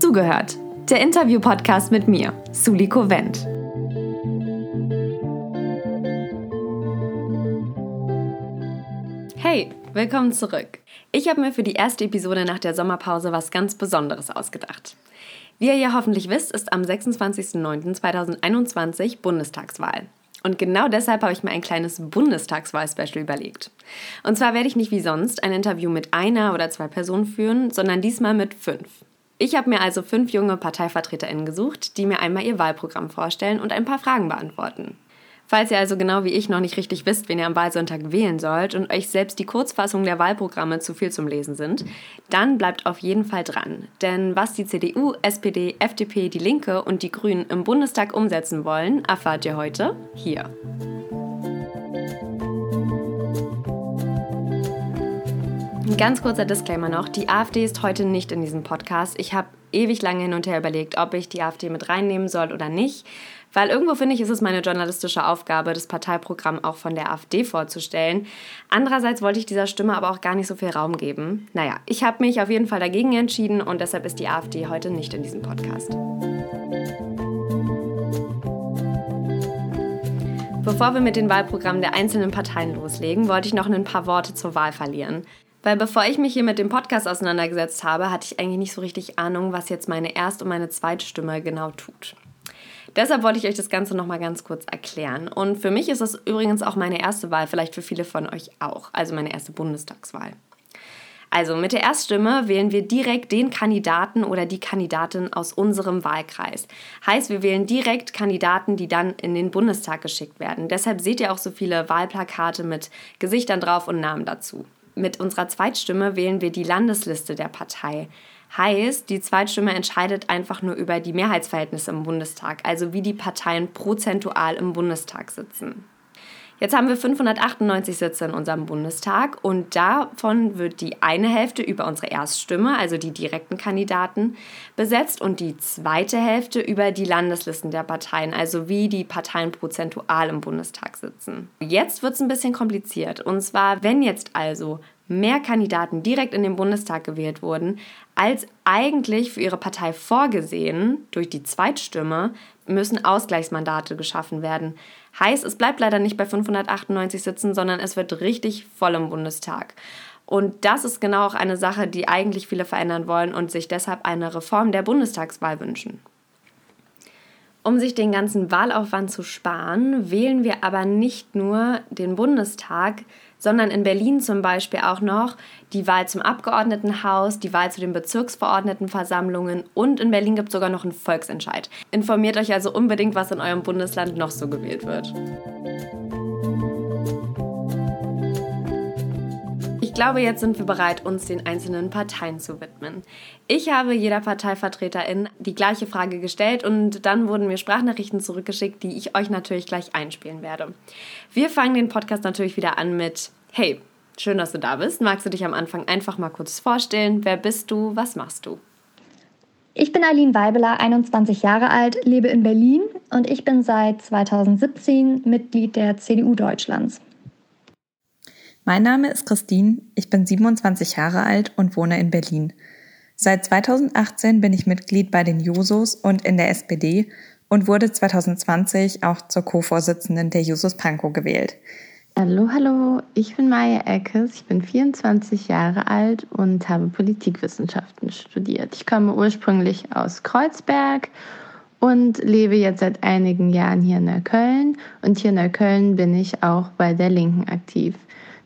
Zugehört, der Interview-Podcast mit mir, Suliko Wendt. Hey, willkommen zurück. Ich habe mir für die erste Episode nach der Sommerpause was ganz Besonderes ausgedacht. Wie ihr ja hoffentlich wisst, ist am 26.09.2021 Bundestagswahl. Und genau deshalb habe ich mir ein kleines Bundestagswahl-Special überlegt. Und zwar werde ich nicht wie sonst ein Interview mit einer oder zwei Personen führen, sondern diesmal mit fünf. Ich habe mir also fünf junge ParteivertreterInnen gesucht, die mir einmal ihr Wahlprogramm vorstellen und ein paar Fragen beantworten. Falls ihr also genau wie ich noch nicht richtig wisst, wen ihr am Wahlsonntag wählen sollt und euch selbst die Kurzfassung der Wahlprogramme zu viel zum Lesen sind, dann bleibt auf jeden Fall dran. Denn was die CDU, SPD, FDP, die Linke und die Grünen im Bundestag umsetzen wollen, erfahrt ihr heute hier. Ein ganz kurzer Disclaimer noch. Die AfD ist heute nicht in diesem Podcast. Ich habe ewig lange hin und her überlegt, ob ich die AfD mit reinnehmen soll oder nicht. Weil irgendwo finde ich, ist es meine journalistische Aufgabe, das Parteiprogramm auch von der AfD vorzustellen. Andererseits wollte ich dieser Stimme aber auch gar nicht so viel Raum geben. Naja, ich habe mich auf jeden Fall dagegen entschieden und deshalb ist die AfD heute nicht in diesem Podcast. Bevor wir mit den Wahlprogrammen der einzelnen Parteien loslegen, wollte ich noch ein paar Worte zur Wahl verlieren. Weil bevor ich mich hier mit dem Podcast auseinandergesetzt habe, hatte ich eigentlich nicht so richtig Ahnung, was jetzt meine Erst- und meine Zweitstimme genau tut. Deshalb wollte ich euch das Ganze nochmal ganz kurz erklären. Und für mich ist das übrigens auch meine erste Wahl, vielleicht für viele von euch auch, also meine erste Bundestagswahl. Also mit der Erststimme wählen wir direkt den Kandidaten oder die Kandidatin aus unserem Wahlkreis. Heißt, wir wählen direkt Kandidaten, die dann in den Bundestag geschickt werden. Deshalb seht ihr auch so viele Wahlplakate mit Gesichtern drauf und Namen dazu mit unserer Zweitstimme wählen wir die Landesliste der Partei. Heißt, die Zweitstimme entscheidet einfach nur über die Mehrheitsverhältnisse im Bundestag, also wie die Parteien prozentual im Bundestag sitzen. Jetzt haben wir 598 Sitze in unserem Bundestag und davon wird die eine Hälfte über unsere Erststimme, also die direkten Kandidaten, besetzt und die zweite Hälfte über die Landeslisten der Parteien, also wie die Parteien prozentual im Bundestag sitzen. Jetzt wird es ein bisschen kompliziert und zwar, wenn jetzt also mehr Kandidaten direkt in den Bundestag gewählt wurden, als eigentlich für ihre Partei vorgesehen durch die Zweitstimme, müssen Ausgleichsmandate geschaffen werden. Heißt, es bleibt leider nicht bei 598 Sitzen, sondern es wird richtig voll im Bundestag. Und das ist genau auch eine Sache, die eigentlich viele verändern wollen und sich deshalb eine Reform der Bundestagswahl wünschen. Um sich den ganzen Wahlaufwand zu sparen, wählen wir aber nicht nur den Bundestag, sondern in Berlin zum Beispiel auch noch die Wahl zum Abgeordnetenhaus, die Wahl zu den Bezirksverordnetenversammlungen und in Berlin gibt es sogar noch einen Volksentscheid. Informiert euch also unbedingt, was in eurem Bundesland noch so gewählt wird. Ich glaube, jetzt sind wir bereit, uns den einzelnen Parteien zu widmen. Ich habe jeder Parteivertreterin die gleiche Frage gestellt und dann wurden mir Sprachnachrichten zurückgeschickt, die ich euch natürlich gleich einspielen werde. Wir fangen den Podcast natürlich wieder an mit Hey, schön, dass du da bist. Magst du dich am Anfang einfach mal kurz vorstellen? Wer bist du? Was machst du? Ich bin Aline Weibeler, 21 Jahre alt, lebe in Berlin und ich bin seit 2017 Mitglied der CDU Deutschlands. Mein Name ist Christine, ich bin 27 Jahre alt und wohne in Berlin. Seit 2018 bin ich Mitglied bei den Jusos und in der SPD und wurde 2020 auch zur Co-Vorsitzenden der Jusos Pankow gewählt. Hallo, hallo, ich bin Maya Eckes, ich bin 24 Jahre alt und habe Politikwissenschaften studiert. Ich komme ursprünglich aus Kreuzberg und lebe jetzt seit einigen Jahren hier in Neukölln. Und hier in Neukölln bin ich auch bei der Linken aktiv.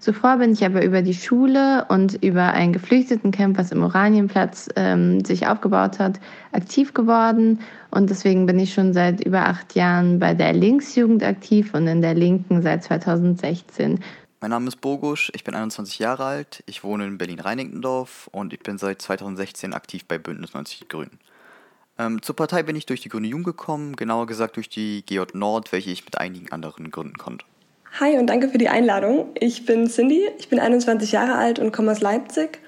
Zuvor bin ich aber über die Schule und über ein Geflüchtetencamp, was im Oranienplatz ähm, sich aufgebaut hat, aktiv geworden. Und deswegen bin ich schon seit über acht Jahren bei der Linksjugend aktiv und in der Linken seit 2016. Mein Name ist Bogusch, ich bin 21 Jahre alt, ich wohne in Berlin-Reinickendorf und ich bin seit 2016 aktiv bei Bündnis 90 Die Grünen. Ähm, zur Partei bin ich durch die Grüne Jugend gekommen, genauer gesagt durch die GJ Nord, welche ich mit einigen anderen gründen konnte. Hi und danke für die Einladung. Ich bin Cindy, ich bin 21 Jahre alt und komme aus Leipzig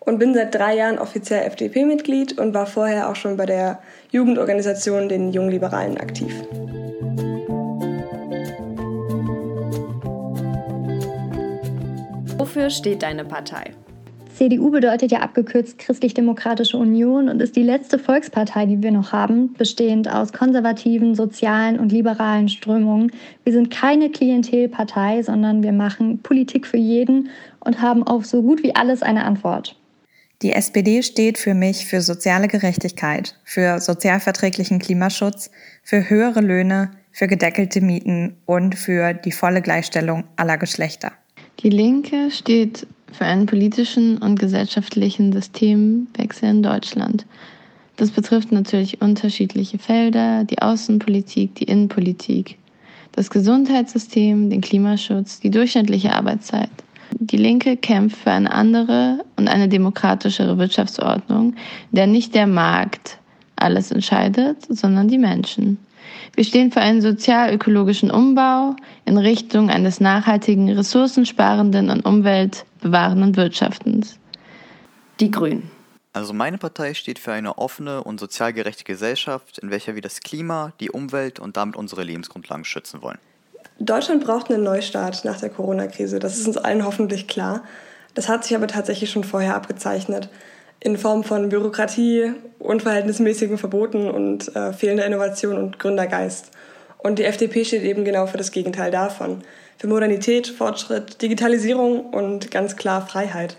und bin seit drei Jahren offiziell FDP-Mitglied und war vorher auch schon bei der Jugendorganisation den Jungliberalen aktiv. Wofür steht deine Partei? CDU bedeutet ja abgekürzt Christlich-Demokratische Union und ist die letzte Volkspartei, die wir noch haben, bestehend aus konservativen, sozialen und liberalen Strömungen. Wir sind keine Klientelpartei, sondern wir machen Politik für jeden und haben auf so gut wie alles eine Antwort. Die SPD steht für mich für soziale Gerechtigkeit, für sozialverträglichen Klimaschutz, für höhere Löhne, für gedeckelte Mieten und für die volle Gleichstellung aller Geschlechter. Die Linke steht für einen politischen und gesellschaftlichen Systemwechsel in Deutschland. Das betrifft natürlich unterschiedliche Felder, die Außenpolitik, die Innenpolitik, das Gesundheitssystem, den Klimaschutz, die durchschnittliche Arbeitszeit. Die Linke kämpft für eine andere und eine demokratischere Wirtschaftsordnung, der nicht der Markt alles entscheidet, sondern die Menschen. Wir stehen für einen sozial-ökologischen Umbau in Richtung eines nachhaltigen, ressourcensparenden und umweltbewahrenden Wirtschaftens. Die Grünen. Also meine Partei steht für eine offene und sozial gerechte Gesellschaft, in welcher wir das Klima, die Umwelt und damit unsere Lebensgrundlagen schützen wollen. Deutschland braucht einen Neustart nach der Corona-Krise. Das ist uns allen hoffentlich klar. Das hat sich aber tatsächlich schon vorher abgezeichnet in Form von Bürokratie, unverhältnismäßigen Verboten und äh, fehlender Innovation und Gründergeist. Und die FDP steht eben genau für das Gegenteil davon. Für Modernität, Fortschritt, Digitalisierung und ganz klar Freiheit.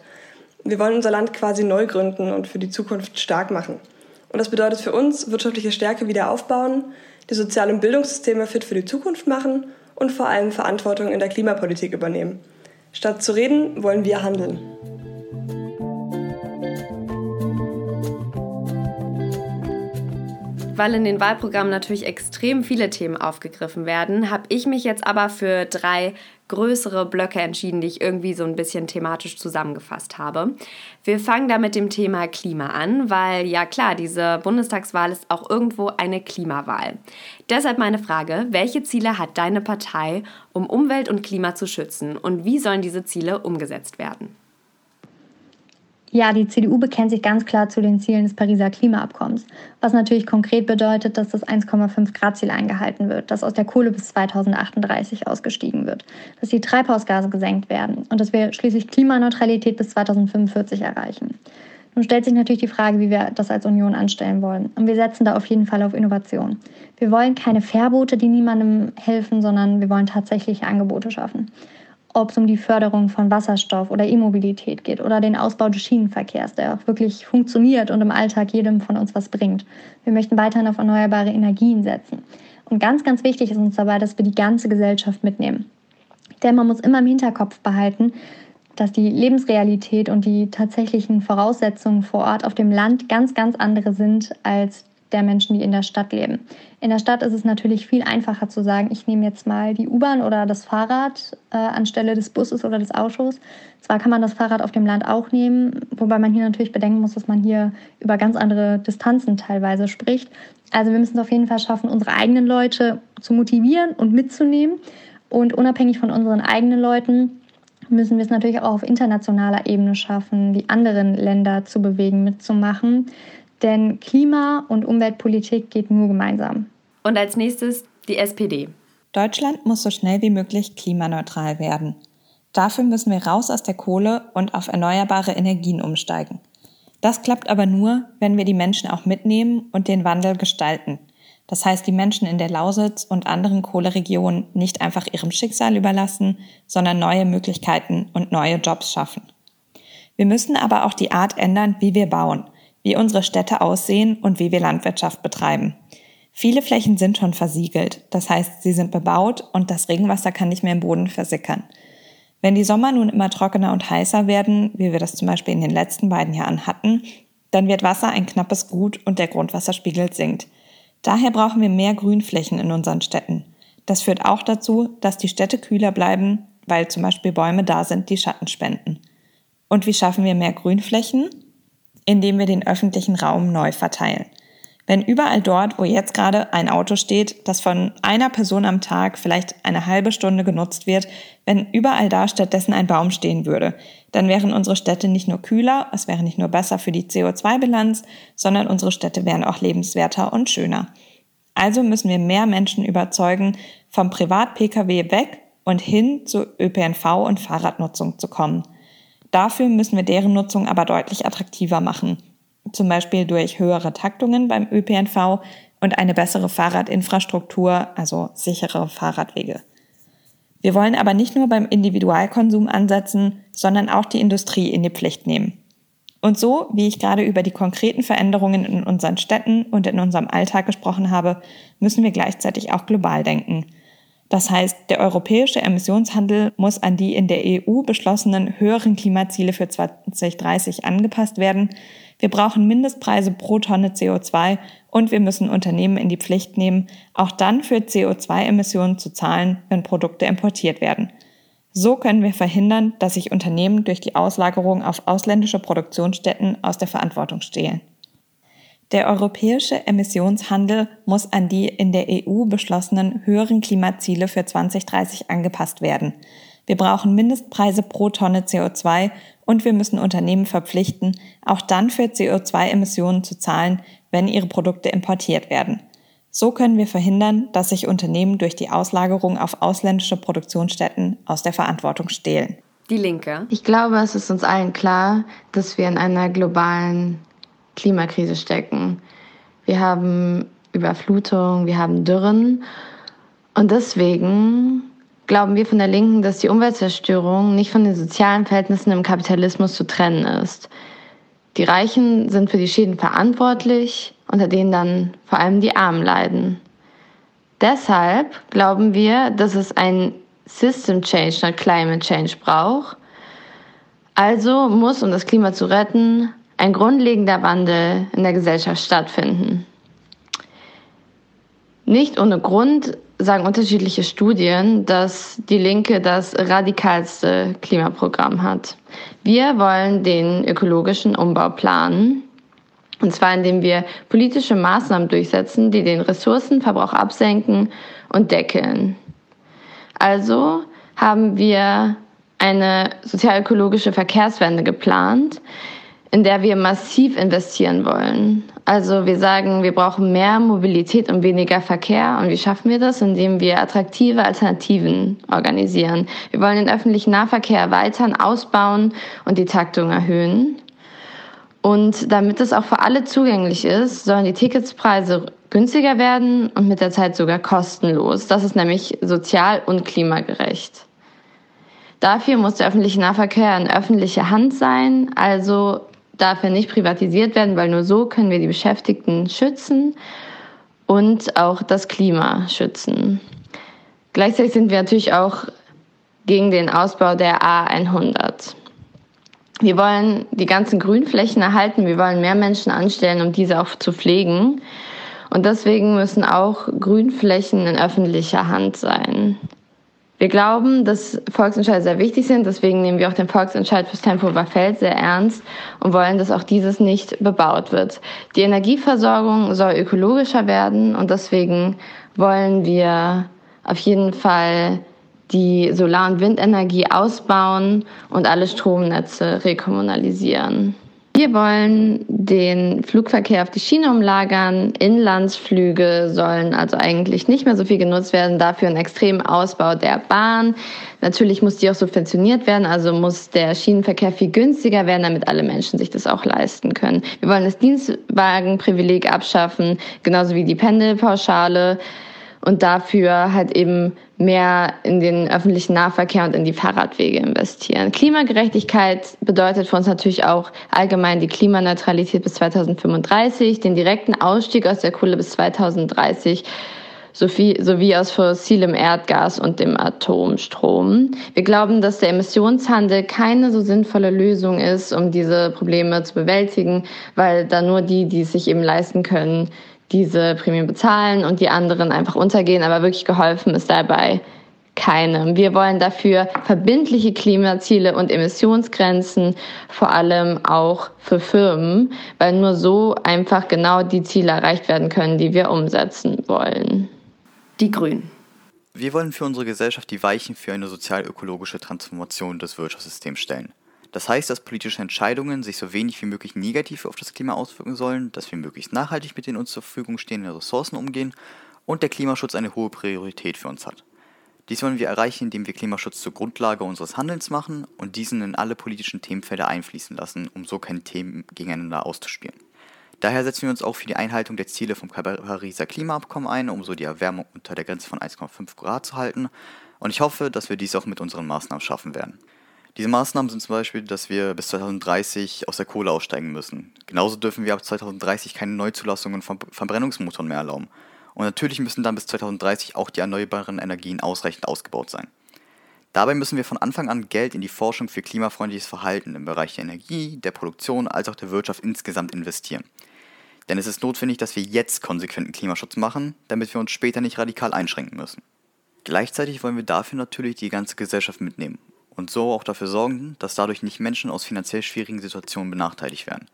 Wir wollen unser Land quasi neu gründen und für die Zukunft stark machen. Und das bedeutet für uns wirtschaftliche Stärke wieder aufbauen, die sozialen Bildungssysteme fit für die Zukunft machen und vor allem Verantwortung in der Klimapolitik übernehmen. Statt zu reden, wollen wir handeln. Weil in den Wahlprogrammen natürlich extrem viele Themen aufgegriffen werden, habe ich mich jetzt aber für drei größere Blöcke entschieden, die ich irgendwie so ein bisschen thematisch zusammengefasst habe. Wir fangen da mit dem Thema Klima an, weil ja klar, diese Bundestagswahl ist auch irgendwo eine Klimawahl. Deshalb meine Frage, welche Ziele hat deine Partei, um Umwelt und Klima zu schützen und wie sollen diese Ziele umgesetzt werden? Ja, die CDU bekennt sich ganz klar zu den Zielen des Pariser Klimaabkommens, was natürlich konkret bedeutet, dass das 1,5 Grad Ziel eingehalten wird, dass aus der Kohle bis 2038 ausgestiegen wird, dass die Treibhausgase gesenkt werden und dass wir schließlich Klimaneutralität bis 2045 erreichen. Nun stellt sich natürlich die Frage, wie wir das als Union anstellen wollen. Und wir setzen da auf jeden Fall auf Innovation. Wir wollen keine Verbote, die niemandem helfen, sondern wir wollen tatsächliche Angebote schaffen ob es um die Förderung von Wasserstoff oder E-Mobilität geht oder den Ausbau des Schienenverkehrs, der auch wirklich funktioniert und im Alltag jedem von uns was bringt. Wir möchten weiterhin auf erneuerbare Energien setzen. Und ganz, ganz wichtig ist uns dabei, dass wir die ganze Gesellschaft mitnehmen. Denn man muss immer im Hinterkopf behalten, dass die Lebensrealität und die tatsächlichen Voraussetzungen vor Ort auf dem Land ganz, ganz andere sind als der Menschen, die in der Stadt leben. In der Stadt ist es natürlich viel einfacher zu sagen, ich nehme jetzt mal die U-Bahn oder das Fahrrad äh, anstelle des Busses oder des Autos. Zwar kann man das Fahrrad auf dem Land auch nehmen, wobei man hier natürlich bedenken muss, dass man hier über ganz andere Distanzen teilweise spricht. Also wir müssen es auf jeden Fall schaffen, unsere eigenen Leute zu motivieren und mitzunehmen. Und unabhängig von unseren eigenen Leuten müssen wir es natürlich auch auf internationaler Ebene schaffen, die anderen Länder zu bewegen, mitzumachen. Denn Klima- und Umweltpolitik geht nur gemeinsam. Und als nächstes die SPD. Deutschland muss so schnell wie möglich klimaneutral werden. Dafür müssen wir raus aus der Kohle und auf erneuerbare Energien umsteigen. Das klappt aber nur, wenn wir die Menschen auch mitnehmen und den Wandel gestalten. Das heißt, die Menschen in der Lausitz und anderen Kohleregionen nicht einfach ihrem Schicksal überlassen, sondern neue Möglichkeiten und neue Jobs schaffen. Wir müssen aber auch die Art ändern, wie wir bauen – wie unsere Städte aussehen und wie wir Landwirtschaft betreiben. Viele Flächen sind schon versiegelt, das heißt, sie sind bebaut und das Regenwasser kann nicht mehr im Boden versickern. Wenn die Sommer nun immer trockener und heißer werden, wie wir das zum Beispiel in den letzten beiden Jahren hatten, dann wird Wasser ein knappes Gut und der Grundwasserspiegel sinkt. Daher brauchen wir mehr Grünflächen in unseren Städten. Das führt auch dazu, dass die Städte kühler bleiben, weil zum Beispiel Bäume da sind, die Schatten spenden. Und wie schaffen wir mehr Grünflächen? Indem wir den öffentlichen Raum neu verteilen. Wenn überall dort, wo jetzt gerade ein Auto steht, das von einer Person am Tag vielleicht eine halbe Stunde genutzt wird, wenn überall da stattdessen ein Baum stehen würde, dann wären unsere Städte nicht nur kühler, es wäre nicht nur besser für die CO2-Bilanz, sondern unsere Städte wären auch lebenswerter und schöner. Also müssen wir mehr Menschen überzeugen, vom Privat-Pkw weg und hin zu ÖPNV und Fahrradnutzung zu kommen – Dafür müssen wir deren Nutzung aber deutlich attraktiver machen, zum Beispiel durch höhere Taktungen beim ÖPNV und eine bessere Fahrradinfrastruktur, also sichere Fahrradwege. Wir wollen aber nicht nur beim Individualkonsum ansetzen, sondern auch die Industrie in die Pflicht nehmen. Und so, wie ich gerade über die konkreten Veränderungen in unseren Städten und in unserem Alltag gesprochen habe, müssen wir gleichzeitig auch global denken. Das heißt, der europäische Emissionshandel muss an die in der EU beschlossenen höheren Klimaziele für 2030 angepasst werden. Wir brauchen Mindestpreise pro Tonne CO2 und wir müssen Unternehmen in die Pflicht nehmen, auch dann für CO2-Emissionen zu zahlen, wenn Produkte importiert werden. So können wir verhindern, dass sich Unternehmen durch die Auslagerung auf ausländische Produktionsstätten aus der Verantwortung stehlen. Der europäische Emissionshandel muss an die in der EU beschlossenen höheren Klimaziele für 2030 angepasst werden. Wir brauchen Mindestpreise pro Tonne CO2 und wir müssen Unternehmen verpflichten, auch dann für CO2-Emissionen zu zahlen, wenn ihre Produkte importiert werden. So können wir verhindern, dass sich Unternehmen durch die Auslagerung auf ausländische Produktionsstätten aus der Verantwortung stehlen. Die Linke. Ich glaube, es ist uns allen klar, dass wir in einer globalen Klimakrise stecken. Wir haben Überflutung, wir haben Dürren und deswegen glauben wir von der Linken, dass die Umweltzerstörung nicht von den sozialen Verhältnissen im Kapitalismus zu trennen ist. Die Reichen sind für die Schäden verantwortlich, unter denen dann vor allem die Armen leiden. Deshalb glauben wir, dass es ein System Change statt Climate Change braucht. Also muss, um das Klima zu retten, ein grundlegender Wandel in der Gesellschaft stattfinden. Nicht ohne Grund sagen unterschiedliche Studien, dass die Linke das radikalste Klimaprogramm hat. Wir wollen den ökologischen Umbau planen. Und zwar indem wir politische Maßnahmen durchsetzen, die den Ressourcenverbrauch absenken und deckeln. Also haben wir eine sozialökologische Verkehrswende geplant, in der wir massiv investieren wollen. Also wir sagen, wir brauchen mehr Mobilität und weniger Verkehr. Und wie schaffen wir das? Indem wir attraktive Alternativen organisieren. Wir wollen den öffentlichen Nahverkehr erweitern, ausbauen und die Taktung erhöhen. Und damit es auch für alle zugänglich ist, sollen die Ticketspreise günstiger werden und mit der Zeit sogar kostenlos. Das ist nämlich sozial und klimagerecht. Dafür muss der öffentliche Nahverkehr in öffentlicher Hand sein, also darf er nicht privatisiert werden, weil nur so können wir die Beschäftigten schützen und auch das Klima schützen. Gleichzeitig sind wir natürlich auch gegen den Ausbau der A100. Wir wollen die ganzen Grünflächen erhalten, wir wollen mehr Menschen anstellen, um diese auch zu pflegen. Und deswegen müssen auch Grünflächen in öffentlicher Hand sein. Wir glauben, dass Volksentscheide sehr wichtig sind. Deswegen nehmen wir auch den Volksentscheid fürs Tempelhofer Feld sehr ernst und wollen, dass auch dieses nicht bebaut wird. Die Energieversorgung soll ökologischer werden und deswegen wollen wir auf jeden Fall die Solar- und Windenergie ausbauen und alle Stromnetze rekommunalisieren. Wir wollen den Flugverkehr auf die Schiene umlagern. Inlandsflüge sollen also eigentlich nicht mehr so viel genutzt werden. Dafür einen extremen Ausbau der Bahn. Natürlich muss die auch subventioniert werden, also muss der Schienenverkehr viel günstiger werden, damit alle Menschen sich das auch leisten können. Wir wollen das Dienstwagenprivileg abschaffen, genauso wie die Pendelpauschale und dafür halt eben mehr in den öffentlichen Nahverkehr und in die Fahrradwege investieren. Klimagerechtigkeit bedeutet für uns natürlich auch allgemein die Klimaneutralität bis 2035, den direkten Ausstieg aus der Kohle bis 2030 sowie, aus fossilem Erdgas und dem Atomstrom. Wir glauben, dass der Emissionshandel keine so sinnvolle Lösung ist, um diese Probleme zu bewältigen, weil da nur die, die es sich eben leisten können, diese Prämien bezahlen und die anderen einfach untergehen, aber wirklich geholfen ist dabei keinem. Wir wollen dafür verbindliche Klimaziele und Emissionsgrenzen, vor allem auch für Firmen, weil nur so einfach genau die Ziele erreicht werden können, die wir umsetzen wollen. Die Grünen. Wir wollen für unsere Gesellschaft die Weichen für eine sozial-ökologische Transformation des Wirtschaftssystems stellen. Das heißt, dass politische Entscheidungen sich so wenig wie möglich negativ auf das Klima auswirken sollen, dass wir möglichst nachhaltig mit den uns zur Verfügung stehenden Ressourcen umgehen und der Klimaschutz eine hohe Priorität für uns hat. Dies wollen wir erreichen, indem wir Klimaschutz zur Grundlage unseres Handelns machen und diesen in alle politischen Themenfelder einfließen lassen, um so keine Themen gegeneinander auszuspielen. Daher setzen wir uns auch für die Einhaltung der Ziele vom Pariser Klimaabkommen ein, um so die Erwärmung unter der Grenze von 1,5 Grad zu halten. Und ich hoffe, dass wir dies auch mit unseren Maßnahmen schaffen werden. Diese Maßnahmen sind zum Beispiel, dass wir bis 2030 aus der Kohle aussteigen müssen. Genauso dürfen wir ab 2030 keine Neuzulassungen von Verbrennungsmotoren mehr erlauben. Und natürlich müssen dann bis 2030 auch die erneuerbaren Energien ausreichend ausgebaut sein. Dabei müssen wir von Anfang an Geld in die Forschung für klimafreundliches Verhalten im Bereich der Energie, der Produktion als auch der Wirtschaft insgesamt investieren. Denn es ist notwendig, dass wir jetzt konsequenten Klimaschutz machen, damit wir uns später nicht radikal einschränken müssen. Gleichzeitig wollen wir dafür natürlich die ganze Gesellschaft mitnehmen und so auch dafür sorgen, dass dadurch nicht Menschen aus finanziell schwierigen Situationen benachteiligt werden.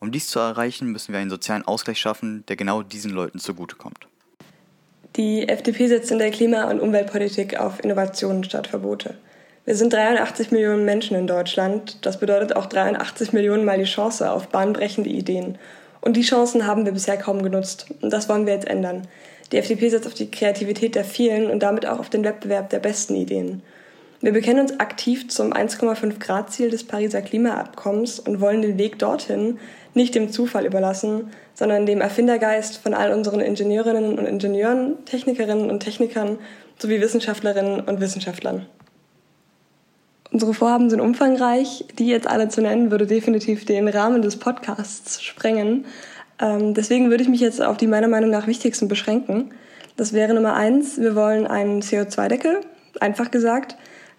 Um dies zu erreichen, müssen wir einen sozialen Ausgleich schaffen, der genau diesen Leuten zugutekommt. Die FDP setzt in der Klima- und Umweltpolitik auf Innovationen statt Verbote. Wir sind 83 Millionen Menschen in Deutschland. Das bedeutet auch 83 Millionen Mal die Chance auf bahnbrechende Ideen und die Chancen haben wir bisher kaum genutzt. Und das wollen wir jetzt ändern. Die FDP setzt auf die Kreativität der vielen und damit auch auf den Wettbewerb der besten Ideen. Wir bekennen uns aktiv zum 1,5 Grad Ziel des Pariser Klimaabkommens und wollen den Weg dorthin nicht dem Zufall überlassen, sondern dem Erfindergeist von all unseren Ingenieurinnen und Ingenieuren, Technikerinnen und Technikern sowie Wissenschaftlerinnen und Wissenschaftlern. Unsere Vorhaben sind umfangreich. Die jetzt alle zu nennen, würde definitiv den Rahmen des Podcasts sprengen. Ähm, deswegen würde ich mich jetzt auf die meiner Meinung nach wichtigsten beschränken. Das wäre Nummer eins, wir wollen einen CO2-Deckel, einfach gesagt,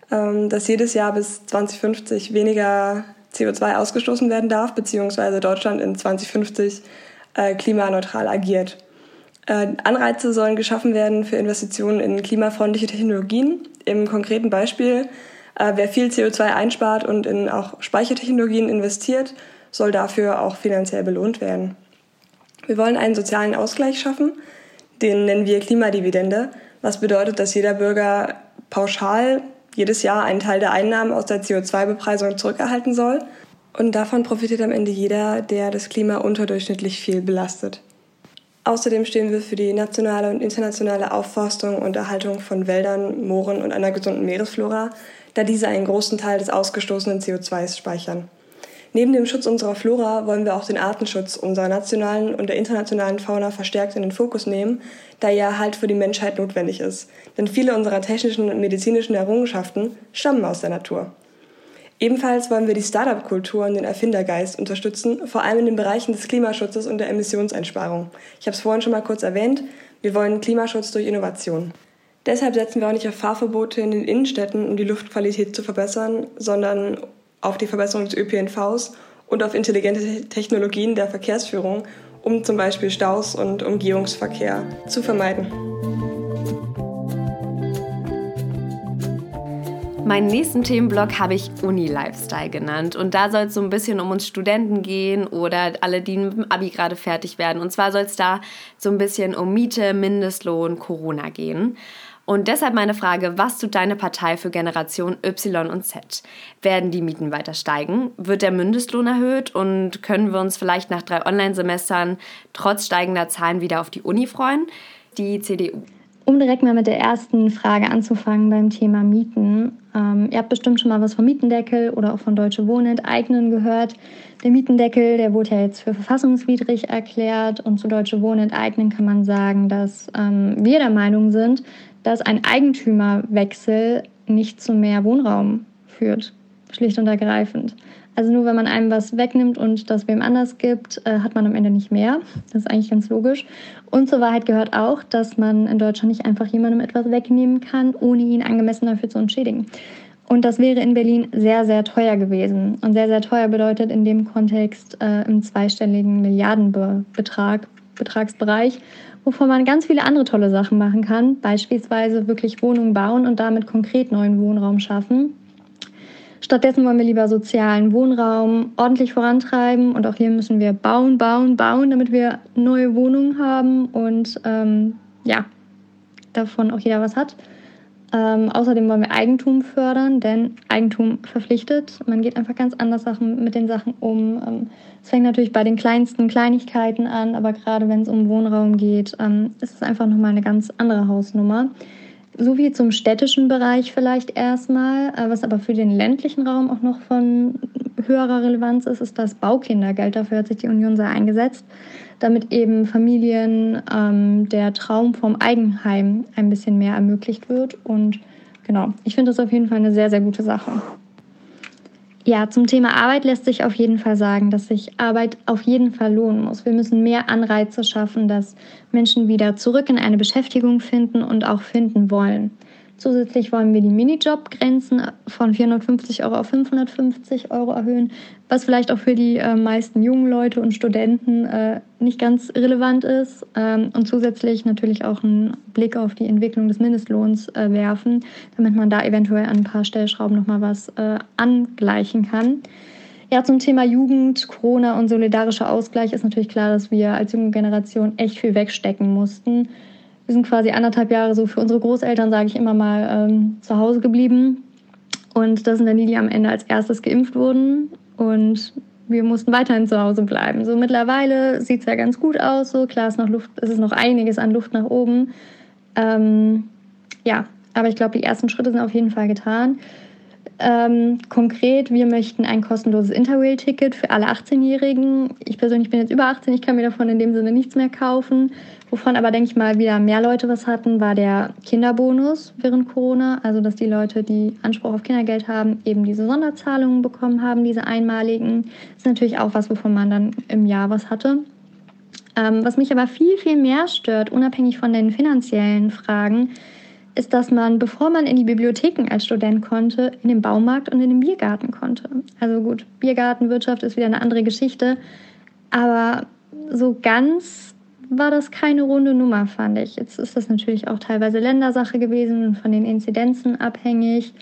dass jedes Jahr bis 2050 weniger CO2 ausgestoßen werden darf, beziehungsweise Deutschland in 2050 äh, klimaneutral agiert. Äh, Anreize sollen geschaffen werden für Investitionen in klimafreundliche Technologien. Im konkreten Beispiel äh, wer viel CO2 einspart und in auch Speichertechnologien investiert, soll dafür auch finanziell belohnt werden. Wir wollen einen sozialen Ausgleich schaffen, den nennen wir Klimadividende, was bedeutet, dass jeder Bürger pauschal jedes Jahr einen Teil der Einnahmen aus der CO2-Bepreisung zurückerhalten soll. Und davon profitiert am Ende jeder, der das Klima unterdurchschnittlich viel belastet. Außerdem stehen wir für die nationale und internationale Aufforstung und Erhaltung von Wäldern, Mooren und einer gesunden Meeresflora, da diese einen großen Teil des ausgestoßenen CO2s speichern. Neben dem Schutz unserer Flora wollen wir auch den Artenschutz unserer nationalen und der internationalen Fauna verstärkt in den Fokus nehmen, da ihr Erhalt für die Menschheit notwendig ist. Denn viele unserer technischen und medizinischen Errungenschaften stammen aus der Natur. Ebenfalls wollen wir die Startup-Kultur und den Erfindergeist unterstützen, vor allem in den Bereichen des Klimaschutzes und der Emissionseinsparung. Ich habe es vorhin schon mal kurz erwähnt, wir wollen Klimaschutz durch Innovation. Deshalb setzen wir auch nicht auf Fahrverbote in den Innenstädten, um die Luftqualität zu verbessern, sondern auf die Verbesserung des ÖPNVs und auf intelligente Technologien der Verkehrsführung, um zum Beispiel Staus und Umgehungsverkehr zu vermeiden. Meinen nächsten Themenblock habe ich Uni-Lifestyle genannt. Und da soll es so ein bisschen um uns Studenten gehen oder alle, die mit dem Abi gerade fertig werden. Und zwar soll es da so ein bisschen um Miete, Mindestlohn, Corona gehen. Und deshalb meine Frage, was tut deine Partei für Generation Y und Z? Werden die Mieten weiter steigen? Wird der Mindestlohn erhöht? Und können wir uns vielleicht nach drei Online-Semestern trotz steigender Zahlen wieder auf die Uni freuen? Die CDU. Um direkt mal mit der ersten Frage anzufangen beim Thema Mieten. Ähm, ihr habt bestimmt schon mal was vom Mietendeckel oder auch von Deutsche Wohnen enteignen gehört. Der Mietendeckel, der wurde ja jetzt für verfassungswidrig erklärt und zu Deutsche Wohnen enteignen kann man sagen, dass ähm, wir der Meinung sind, dass ein Eigentümerwechsel nicht zu mehr Wohnraum führt, schlicht und ergreifend. Also nur wenn man einem was wegnimmt und das wem anders gibt, äh, hat man am Ende nicht mehr. Das ist eigentlich ganz logisch. Und zur Wahrheit gehört auch, dass man in Deutschland nicht einfach jemandem etwas wegnehmen kann, ohne ihn angemessen dafür zu entschädigen. Und das wäre in Berlin sehr, sehr teuer gewesen. Und sehr, sehr teuer bedeutet in dem Kontext äh, im zweistelligen Milliardenbetrag, Betragsbereich wovon man ganz viele andere tolle Sachen machen kann, beispielsweise wirklich Wohnungen bauen und damit konkret neuen Wohnraum schaffen. Stattdessen wollen wir lieber sozialen Wohnraum ordentlich vorantreiben und auch hier müssen wir bauen, bauen, bauen, damit wir neue Wohnungen haben und ähm, ja, davon auch jeder was hat. Ähm, außerdem wollen wir Eigentum fördern, denn Eigentum verpflichtet. Man geht einfach ganz anders Sachen, mit den Sachen um. Ähm, es fängt natürlich bei den kleinsten Kleinigkeiten an, aber gerade wenn es um Wohnraum geht, ähm, ist es einfach nochmal eine ganz andere Hausnummer. so wie zum städtischen Bereich vielleicht erstmal, äh, was aber für den ländlichen Raum auch noch von höherer Relevanz ist, ist das Baukindergeld. Dafür hat sich die Union sehr eingesetzt, damit eben Familien ähm, der Traum vom Eigenheim ein bisschen mehr ermöglicht wird. Und genau, ich finde das auf jeden Fall eine sehr, sehr gute Sache. Ja, zum Thema Arbeit lässt sich auf jeden Fall sagen, dass sich Arbeit auf jeden Fall lohnen muss. Wir müssen mehr Anreize schaffen, dass Menschen wieder zurück in eine Beschäftigung finden und auch finden wollen. Zusätzlich wollen wir die Minijobgrenzen von 450 Euro auf 550 Euro erhöhen, was vielleicht auch für die äh, meisten jungen Leute und Studenten äh, nicht ganz relevant ist. Ähm, und zusätzlich natürlich auch einen Blick auf die Entwicklung des Mindestlohns äh, werfen, damit man da eventuell an ein paar Stellschrauben nochmal was äh, angleichen kann. Ja, zum Thema Jugend, Corona und solidarischer Ausgleich ist natürlich klar, dass wir als junge Generation echt viel wegstecken mussten wir sind quasi anderthalb Jahre so für unsere Großeltern, sage ich immer mal, ähm, zu Hause geblieben. Und das sind dann die, die am Ende als erstes geimpft wurden. Und wir mussten weiterhin zu Hause bleiben. So mittlerweile sieht es ja ganz gut aus. So klar ist noch Luft, es ist noch einiges an Luft nach oben. Ähm, ja, aber ich glaube, die ersten Schritte sind auf jeden Fall getan. Ähm, konkret, wir möchten ein kostenloses Interrail-Ticket für alle 18-Jährigen. Ich persönlich bin jetzt über 18, ich kann mir davon in dem Sinne nichts mehr kaufen. Wovon aber, denke ich mal, wieder mehr Leute was hatten, war der Kinderbonus während Corona. Also, dass die Leute, die Anspruch auf Kindergeld haben, eben diese Sonderzahlungen bekommen haben, diese einmaligen. Das ist natürlich auch was, wovon man dann im Jahr was hatte. Ähm, was mich aber viel, viel mehr stört, unabhängig von den finanziellen Fragen, ist, dass man, bevor man in die Bibliotheken als Student konnte, in den Baumarkt und in den Biergarten konnte. Also gut, Biergartenwirtschaft ist wieder eine andere Geschichte, aber so ganz war das keine runde Nummer, fand ich. Jetzt ist das natürlich auch teilweise Ländersache gewesen und von den Inzidenzen abhängig.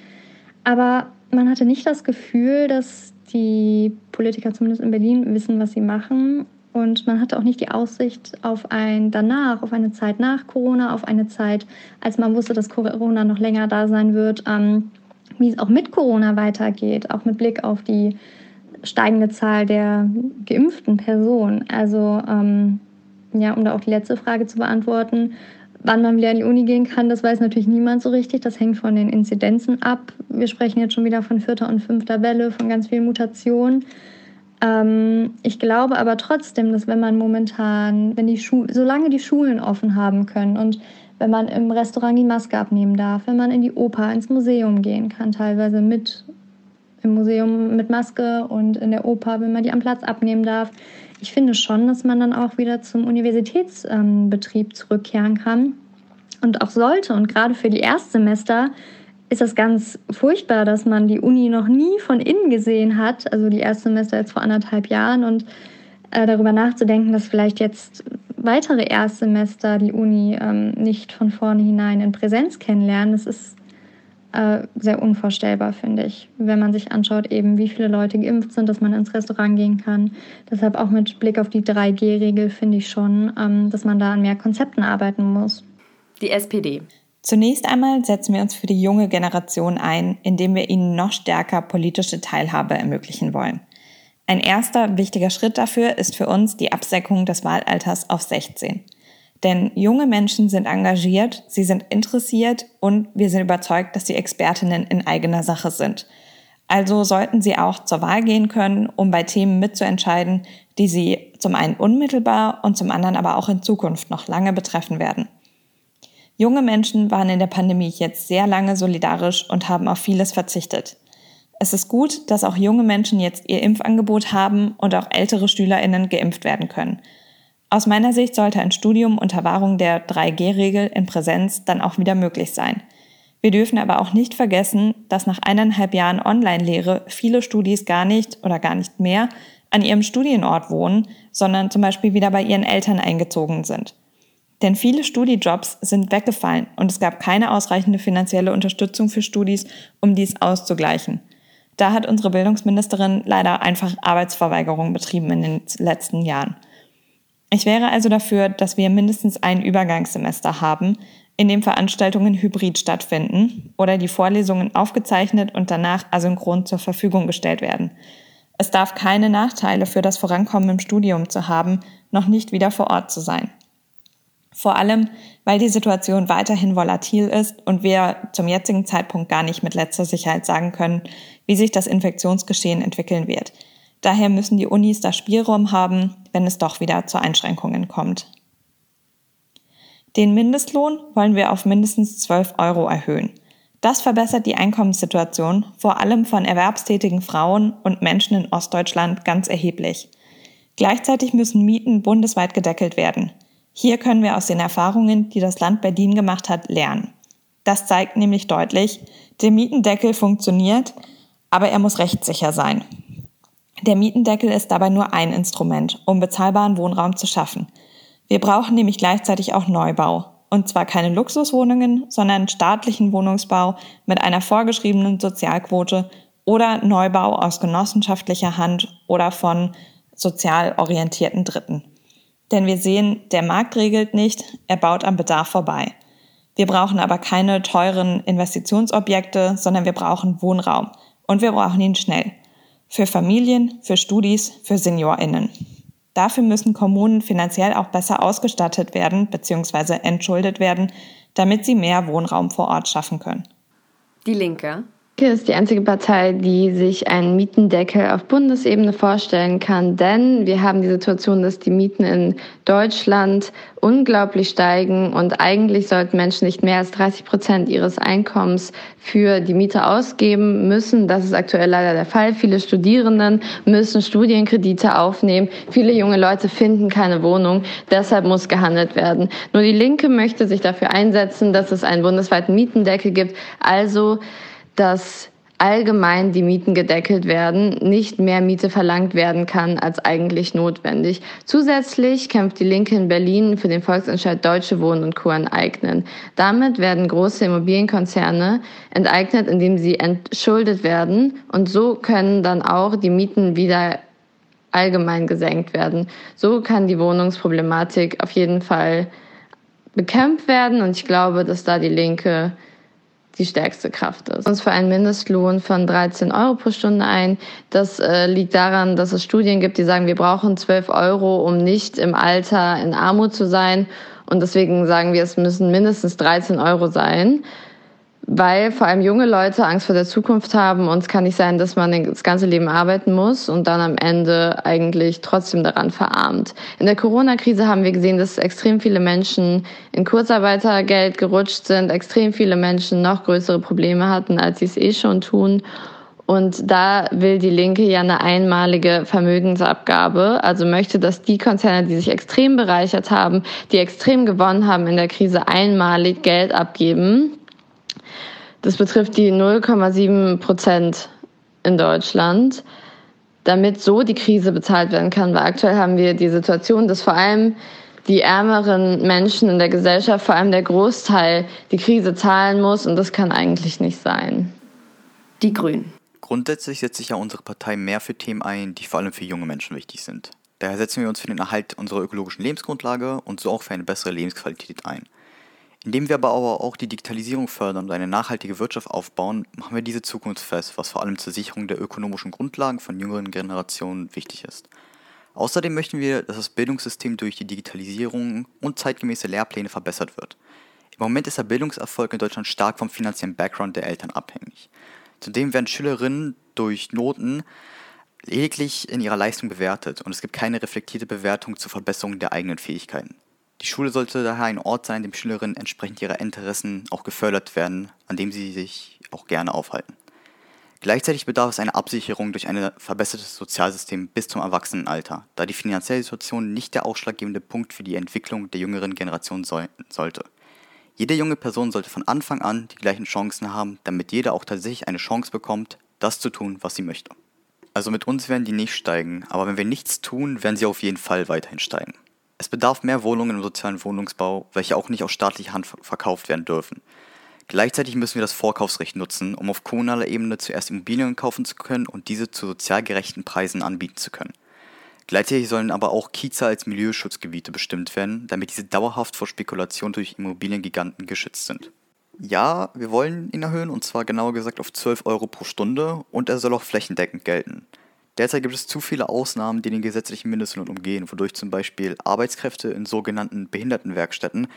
Aber man hatte nicht das Gefühl, dass die Politiker zumindest in Berlin wissen, was sie machen. Und man hatte auch nicht die Aussicht auf ein danach, auf eine Zeit nach Corona, auf eine Zeit, als man wusste, dass Corona noch länger da sein wird, ähm, wie es auch mit Corona weitergeht, auch mit Blick auf die steigende Zahl der geimpften Personen. Also ähm, ja, um da auch die letzte Frage zu beantworten, wann man wieder in die Uni gehen kann, das weiß natürlich niemand so richtig. Das hängt von den Inzidenzen ab. Wir sprechen jetzt schon wieder von vierter und fünfter Welle, von ganz vielen Mutationen. Ähm, ich glaube aber trotzdem, dass wenn man momentan, wenn die Schu solange die Schulen offen haben können und wenn man im Restaurant die Maske abnehmen darf, wenn man in die Oper, ins Museum gehen kann, teilweise mit im Museum mit Maske und in der Oper, wenn man die am Platz abnehmen darf, ich finde schon, dass man dann auch wieder zum Universitätsbetrieb ähm, zurückkehren kann und auch sollte. Und gerade für die Erstsemester ist das ganz furchtbar, dass man die Uni noch nie von innen gesehen hat, also die Erstsemester jetzt vor anderthalb Jahren und äh, darüber nachzudenken, dass vielleicht jetzt weitere Erstsemester die Uni ähm, nicht von vornherein in Präsenz kennenlernen, das ist äh, sehr unvorstellbar, finde ich, wenn man sich anschaut, eben wie viele Leute geimpft sind, dass man ins Restaurant gehen kann. Deshalb auch mit Blick auf die 3G-Regel finde ich schon, ähm, dass man da an mehr Konzepten arbeiten muss. Die SPD. Zunächst einmal setzen wir uns für die junge Generation ein, indem wir ihnen noch stärker politische Teilhabe ermöglichen wollen. Ein erster wichtiger Schritt dafür ist für uns die Absenkung des Wahlalters auf 16. Denn junge Menschen sind engagiert, sie sind interessiert und wir sind überzeugt, dass sie Expertinnen in eigener Sache sind. Also sollten sie auch zur Wahl gehen können, um bei Themen mitzuentscheiden, die sie zum einen unmittelbar und zum anderen aber auch in Zukunft noch lange betreffen werden. Junge Menschen waren in der Pandemie jetzt sehr lange solidarisch und haben auf vieles verzichtet. Es ist gut, dass auch junge Menschen jetzt ihr Impfangebot haben und auch ältere Schülerinnen geimpft werden können. Aus meiner Sicht sollte ein Studium unter Wahrung der 3G-Regel in Präsenz dann auch wieder möglich sein. Wir dürfen aber auch nicht vergessen, dass nach eineinhalb Jahren Online-Lehre viele Studis gar nicht oder gar nicht mehr an ihrem Studienort wohnen, sondern zum Beispiel wieder bei ihren Eltern eingezogen sind. Denn viele Studijobs sind weggefallen und es gab keine ausreichende finanzielle Unterstützung für Studis, um dies auszugleichen. Da hat unsere Bildungsministerin leider einfach Arbeitsverweigerung betrieben in den letzten Jahren. Ich wäre also dafür, dass wir mindestens ein Übergangssemester haben, in dem Veranstaltungen hybrid stattfinden oder die Vorlesungen aufgezeichnet und danach asynchron zur Verfügung gestellt werden. Es darf keine Nachteile für das Vorankommen im Studium zu haben, noch nicht wieder vor Ort zu sein. Vor allem, weil die Situation weiterhin volatil ist und wir zum jetzigen Zeitpunkt gar nicht mit letzter Sicherheit sagen können, wie sich das Infektionsgeschehen entwickeln wird. Daher müssen die Unis da Spielraum haben, wenn es doch wieder zu Einschränkungen kommt. Den Mindestlohn wollen wir auf mindestens 12 Euro erhöhen. Das verbessert die Einkommenssituation vor allem von erwerbstätigen Frauen und Menschen in Ostdeutschland ganz erheblich. Gleichzeitig müssen Mieten bundesweit gedeckelt werden. Hier können wir aus den Erfahrungen, die das Land Berlin gemacht hat, lernen. Das zeigt nämlich deutlich, der Mietendeckel funktioniert, aber er muss rechtssicher sein. Der Mietendeckel ist dabei nur ein Instrument, um bezahlbaren Wohnraum zu schaffen. Wir brauchen nämlich gleichzeitig auch Neubau. Und zwar keine Luxuswohnungen, sondern staatlichen Wohnungsbau mit einer vorgeschriebenen Sozialquote oder Neubau aus genossenschaftlicher Hand oder von sozial orientierten Dritten. Denn wir sehen, der Markt regelt nicht, er baut am Bedarf vorbei. Wir brauchen aber keine teuren Investitionsobjekte, sondern wir brauchen Wohnraum. Und wir brauchen ihn schnell. Für Familien, für Studis, für SeniorInnen. Dafür müssen Kommunen finanziell auch besser ausgestattet werden bzw. entschuldet werden, damit sie mehr Wohnraum vor Ort schaffen können. Die Linke Linke ist die einzige Partei, die sich einen Mietendeckel auf Bundesebene vorstellen kann, denn wir haben die Situation, dass die Mieten in Deutschland unglaublich steigen und eigentlich sollten Menschen nicht mehr als 30 Prozent ihres Einkommens für die Miete ausgeben müssen. Das ist aktuell leider der Fall. Viele Studierenden müssen Studienkredite aufnehmen. Viele junge Leute finden keine Wohnung. Deshalb muss gehandelt werden. Nur die Linke möchte sich dafür einsetzen, dass es einen bundesweiten Mietendeckel gibt. Also dass allgemein die Mieten gedeckelt werden, nicht mehr Miete verlangt werden kann als eigentlich notwendig. Zusätzlich kämpft die Linke in Berlin für den Volksentscheid Deutsche Wohnen und Co. enteignen. Damit werden große Immobilienkonzerne enteignet, indem sie entschuldet werden und so können dann auch die Mieten wieder allgemein gesenkt werden. So kann die Wohnungsproblematik auf jeden Fall bekämpft werden und ich glaube, dass da die Linke die stärkste Kraft ist. Uns für einen Mindestlohn von 13 Euro pro Stunde ein. Das äh, liegt daran, dass es Studien gibt, die sagen, wir brauchen 12 Euro, um nicht im Alter in Armut zu sein. Und deswegen sagen wir, es müssen mindestens 13 Euro sein weil vor allem junge Leute Angst vor der Zukunft haben und es kann nicht sein, dass man das ganze Leben arbeiten muss und dann am Ende eigentlich trotzdem daran verarmt. In der Corona-Krise haben wir gesehen, dass extrem viele Menschen in Kurzarbeitergeld gerutscht sind, extrem viele Menschen noch größere Probleme hatten, als sie es eh schon tun. Und da will die Linke ja eine einmalige Vermögensabgabe, also möchte, dass die Konzerne, die sich extrem bereichert haben, die extrem gewonnen haben in der Krise, einmalig Geld abgeben das betrifft die 0,7 Prozent in Deutschland, damit so die Krise bezahlt werden kann. Weil aktuell haben wir die Situation, dass vor allem die ärmeren Menschen in der Gesellschaft, vor allem der Großteil, die Krise zahlen muss und das kann eigentlich nicht sein. Die Grünen. Grundsätzlich setzt sich ja unsere Partei mehr für Themen ein, die vor allem für junge Menschen wichtig sind. Daher setzen wir uns für den Erhalt unserer ökologischen Lebensgrundlage und so auch für eine bessere Lebensqualität ein. Indem wir aber auch die Digitalisierung fördern und eine nachhaltige Wirtschaft aufbauen, machen wir diese Zukunft fest, was vor allem zur Sicherung der ökonomischen Grundlagen von jüngeren Generationen wichtig ist. Außerdem möchten wir, dass das Bildungssystem durch die Digitalisierung und zeitgemäße Lehrpläne verbessert wird. Im Moment ist der Bildungserfolg in Deutschland stark vom finanziellen Background der Eltern abhängig. Zudem werden Schülerinnen durch Noten lediglich in ihrer Leistung bewertet und es gibt keine reflektierte Bewertung zur Verbesserung der eigenen Fähigkeiten. Die Schule sollte daher ein Ort sein, dem Schülerinnen entsprechend ihrer Interessen auch gefördert werden, an dem sie sich auch gerne aufhalten. Gleichzeitig bedarf es einer Absicherung durch ein verbessertes Sozialsystem bis zum Erwachsenenalter, da die finanzielle Situation nicht der ausschlaggebende Punkt für die Entwicklung der jüngeren Generation soll sollte. Jede junge Person sollte von Anfang an die gleichen Chancen haben, damit jeder auch tatsächlich eine Chance bekommt, das zu tun, was sie möchte. Also mit uns werden die nicht steigen, aber wenn wir nichts tun, werden sie auf jeden Fall weiterhin steigen. Es bedarf mehr Wohnungen im sozialen Wohnungsbau, welche auch nicht aus staatlicher Hand verkauft werden dürfen. Gleichzeitig müssen wir das Vorkaufsrecht nutzen, um auf kommunaler Ebene zuerst Immobilien kaufen zu können und diese zu sozial gerechten Preisen anbieten zu können. Gleichzeitig sollen aber auch Kieze als Milieuschutzgebiete bestimmt werden, damit diese dauerhaft vor Spekulation durch Immobiliengiganten geschützt sind. Ja, wir wollen ihn erhöhen und zwar genauer gesagt auf 12 Euro pro Stunde und er soll auch flächendeckend gelten. Derzeit gibt es zu viele Ausnahmen, die den gesetzlichen Mindestlohn umgehen, wodurch zum Beispiel Arbeitskräfte in sogenannten Behindertenwerkstätten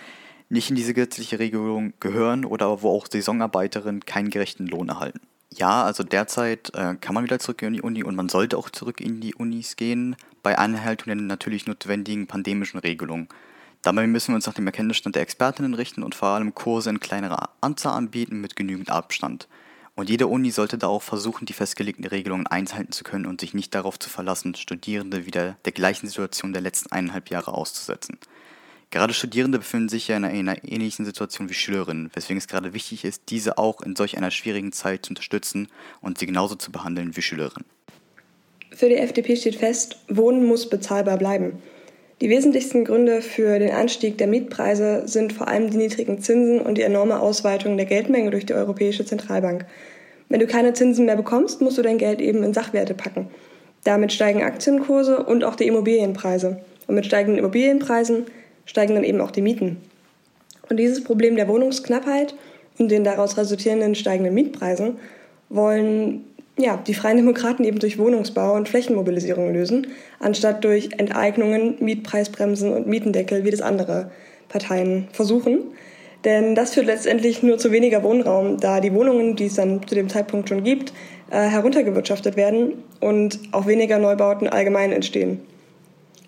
nicht in diese gesetzliche Regelung gehören oder wo auch Saisonarbeiterinnen keinen gerechten Lohn erhalten. Ja, also derzeit äh, kann man wieder zurück in die Uni und man sollte auch zurück in die Unis gehen, bei Einhaltung der natürlich notwendigen pandemischen Regelungen. Dabei müssen wir uns nach dem Erkenntnisstand der Expertinnen richten und vor allem Kurse in kleinerer Anzahl anbieten mit genügend Abstand. Und jede Uni sollte da auch versuchen, die festgelegten Regelungen einhalten zu können und sich nicht darauf zu verlassen, Studierende wieder der gleichen Situation der letzten eineinhalb Jahre auszusetzen. Gerade Studierende befinden sich ja in einer ähnlichen Situation wie Schülerinnen, weswegen es gerade wichtig ist, diese auch in solch einer schwierigen Zeit zu unterstützen und sie genauso zu behandeln wie Schülerinnen. Für die FDP steht fest, Wohnen muss bezahlbar bleiben. Die wesentlichsten Gründe für den Anstieg der Mietpreise sind vor allem die niedrigen Zinsen und die enorme Ausweitung der Geldmenge durch die Europäische Zentralbank. Wenn du keine Zinsen mehr bekommst, musst du dein Geld eben in Sachwerte packen. Damit steigen Aktienkurse und auch die Immobilienpreise. Und mit steigenden Immobilienpreisen steigen dann eben auch die Mieten. Und dieses Problem der Wohnungsknappheit und den daraus resultierenden steigenden Mietpreisen wollen ja, die Freien Demokraten eben durch Wohnungsbau und Flächenmobilisierung lösen, anstatt durch Enteignungen, Mietpreisbremsen und Mietendeckel, wie das andere Parteien versuchen. Denn das führt letztendlich nur zu weniger Wohnraum, da die Wohnungen, die es dann zu dem Zeitpunkt schon gibt, äh, heruntergewirtschaftet werden und auch weniger Neubauten allgemein entstehen.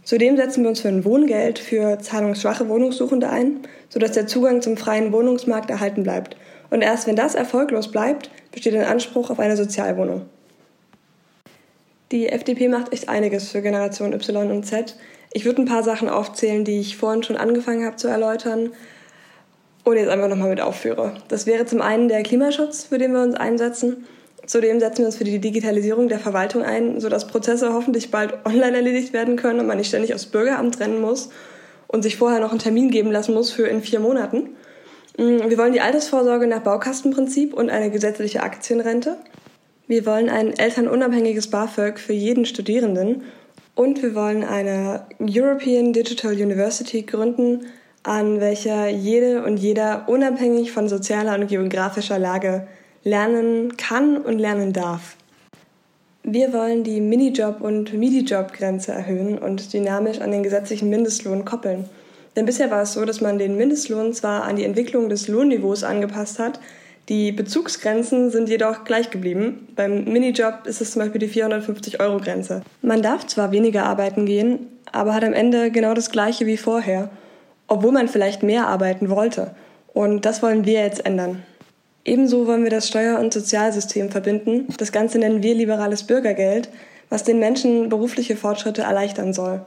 Zudem setzen wir uns für ein Wohngeld für zahlungsschwache Wohnungssuchende ein, sodass der Zugang zum freien Wohnungsmarkt erhalten bleibt. Und erst wenn das erfolglos bleibt, besteht ein Anspruch auf eine Sozialwohnung. Die FDP macht echt einiges für Generation Y und Z. Ich würde ein paar Sachen aufzählen, die ich vorhin schon angefangen habe zu erläutern und jetzt einfach nochmal mit aufführe. Das wäre zum einen der Klimaschutz, für den wir uns einsetzen. Zudem setzen wir uns für die Digitalisierung der Verwaltung ein, sodass Prozesse hoffentlich bald online erledigt werden können und man nicht ständig aufs Bürgeramt rennen muss und sich vorher noch einen Termin geben lassen muss für in vier Monaten. Mm, wir wollen die Altersvorsorge nach Baukastenprinzip und eine gesetzliche Aktienrente. Wir wollen ein elternunabhängiges BAföG für jeden Studierenden und wir wollen eine European Digital University gründen, an welcher jede und jeder unabhängig von sozialer und geografischer Lage lernen kann und lernen darf. Wir wollen die Minijob- und Midi-Job-Grenze erhöhen und dynamisch an den gesetzlichen Mindestlohn koppeln. Denn bisher war es so, dass man den Mindestlohn zwar an die Entwicklung des Lohnniveaus angepasst hat, die Bezugsgrenzen sind jedoch gleich geblieben. Beim Minijob ist es zum Beispiel die 450-Euro-Grenze. Man darf zwar weniger arbeiten gehen, aber hat am Ende genau das gleiche wie vorher, obwohl man vielleicht mehr arbeiten wollte. Und das wollen wir jetzt ändern. Ebenso wollen wir das Steuer- und Sozialsystem verbinden. Das Ganze nennen wir liberales Bürgergeld, was den Menschen berufliche Fortschritte erleichtern soll.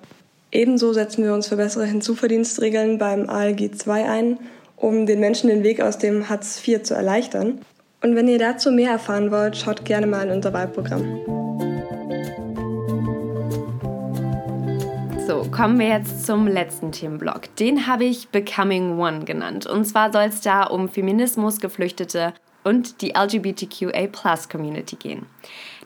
Ebenso setzen wir uns für bessere Hinzuverdienstregeln beim ALG II ein, um den Menschen den Weg aus dem Hartz IV zu erleichtern. Und wenn ihr dazu mehr erfahren wollt, schaut gerne mal in unser Wahlprogramm. So, kommen wir jetzt zum letzten Themenblock. Den habe ich Becoming One genannt. Und zwar soll es da um Feminismus, Geflüchtete und die LGBTQA-Plus-Community gehen.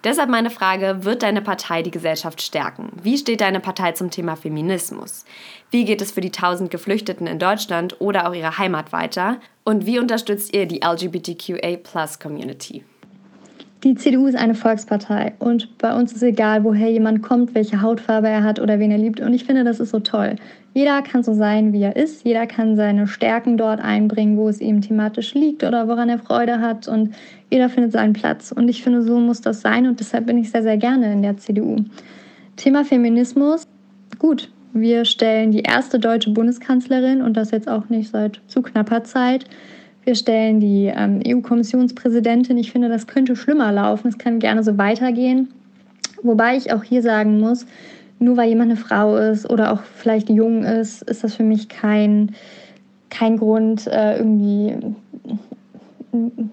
Deshalb meine Frage, wird deine Partei die Gesellschaft stärken? Wie steht deine Partei zum Thema Feminismus? Wie geht es für die tausend Geflüchteten in Deutschland oder auch ihrer Heimat weiter? Und wie unterstützt ihr die LGBTQA-Plus-Community? Die CDU ist eine Volkspartei und bei uns ist egal, woher jemand kommt, welche Hautfarbe er hat oder wen er liebt. Und ich finde, das ist so toll. Jeder kann so sein, wie er ist. Jeder kann seine Stärken dort einbringen, wo es ihm thematisch liegt oder woran er Freude hat. Und jeder findet seinen Platz. Und ich finde, so muss das sein. Und deshalb bin ich sehr, sehr gerne in der CDU. Thema Feminismus. Gut, wir stellen die erste deutsche Bundeskanzlerin und das jetzt auch nicht seit zu knapper Zeit wir stellen die ähm, EU-Kommissionspräsidentin. Ich finde, das könnte schlimmer laufen. Es kann gerne so weitergehen. Wobei ich auch hier sagen muss, nur weil jemand eine Frau ist oder auch vielleicht jung ist, ist das für mich kein, kein Grund, äh, irgendwie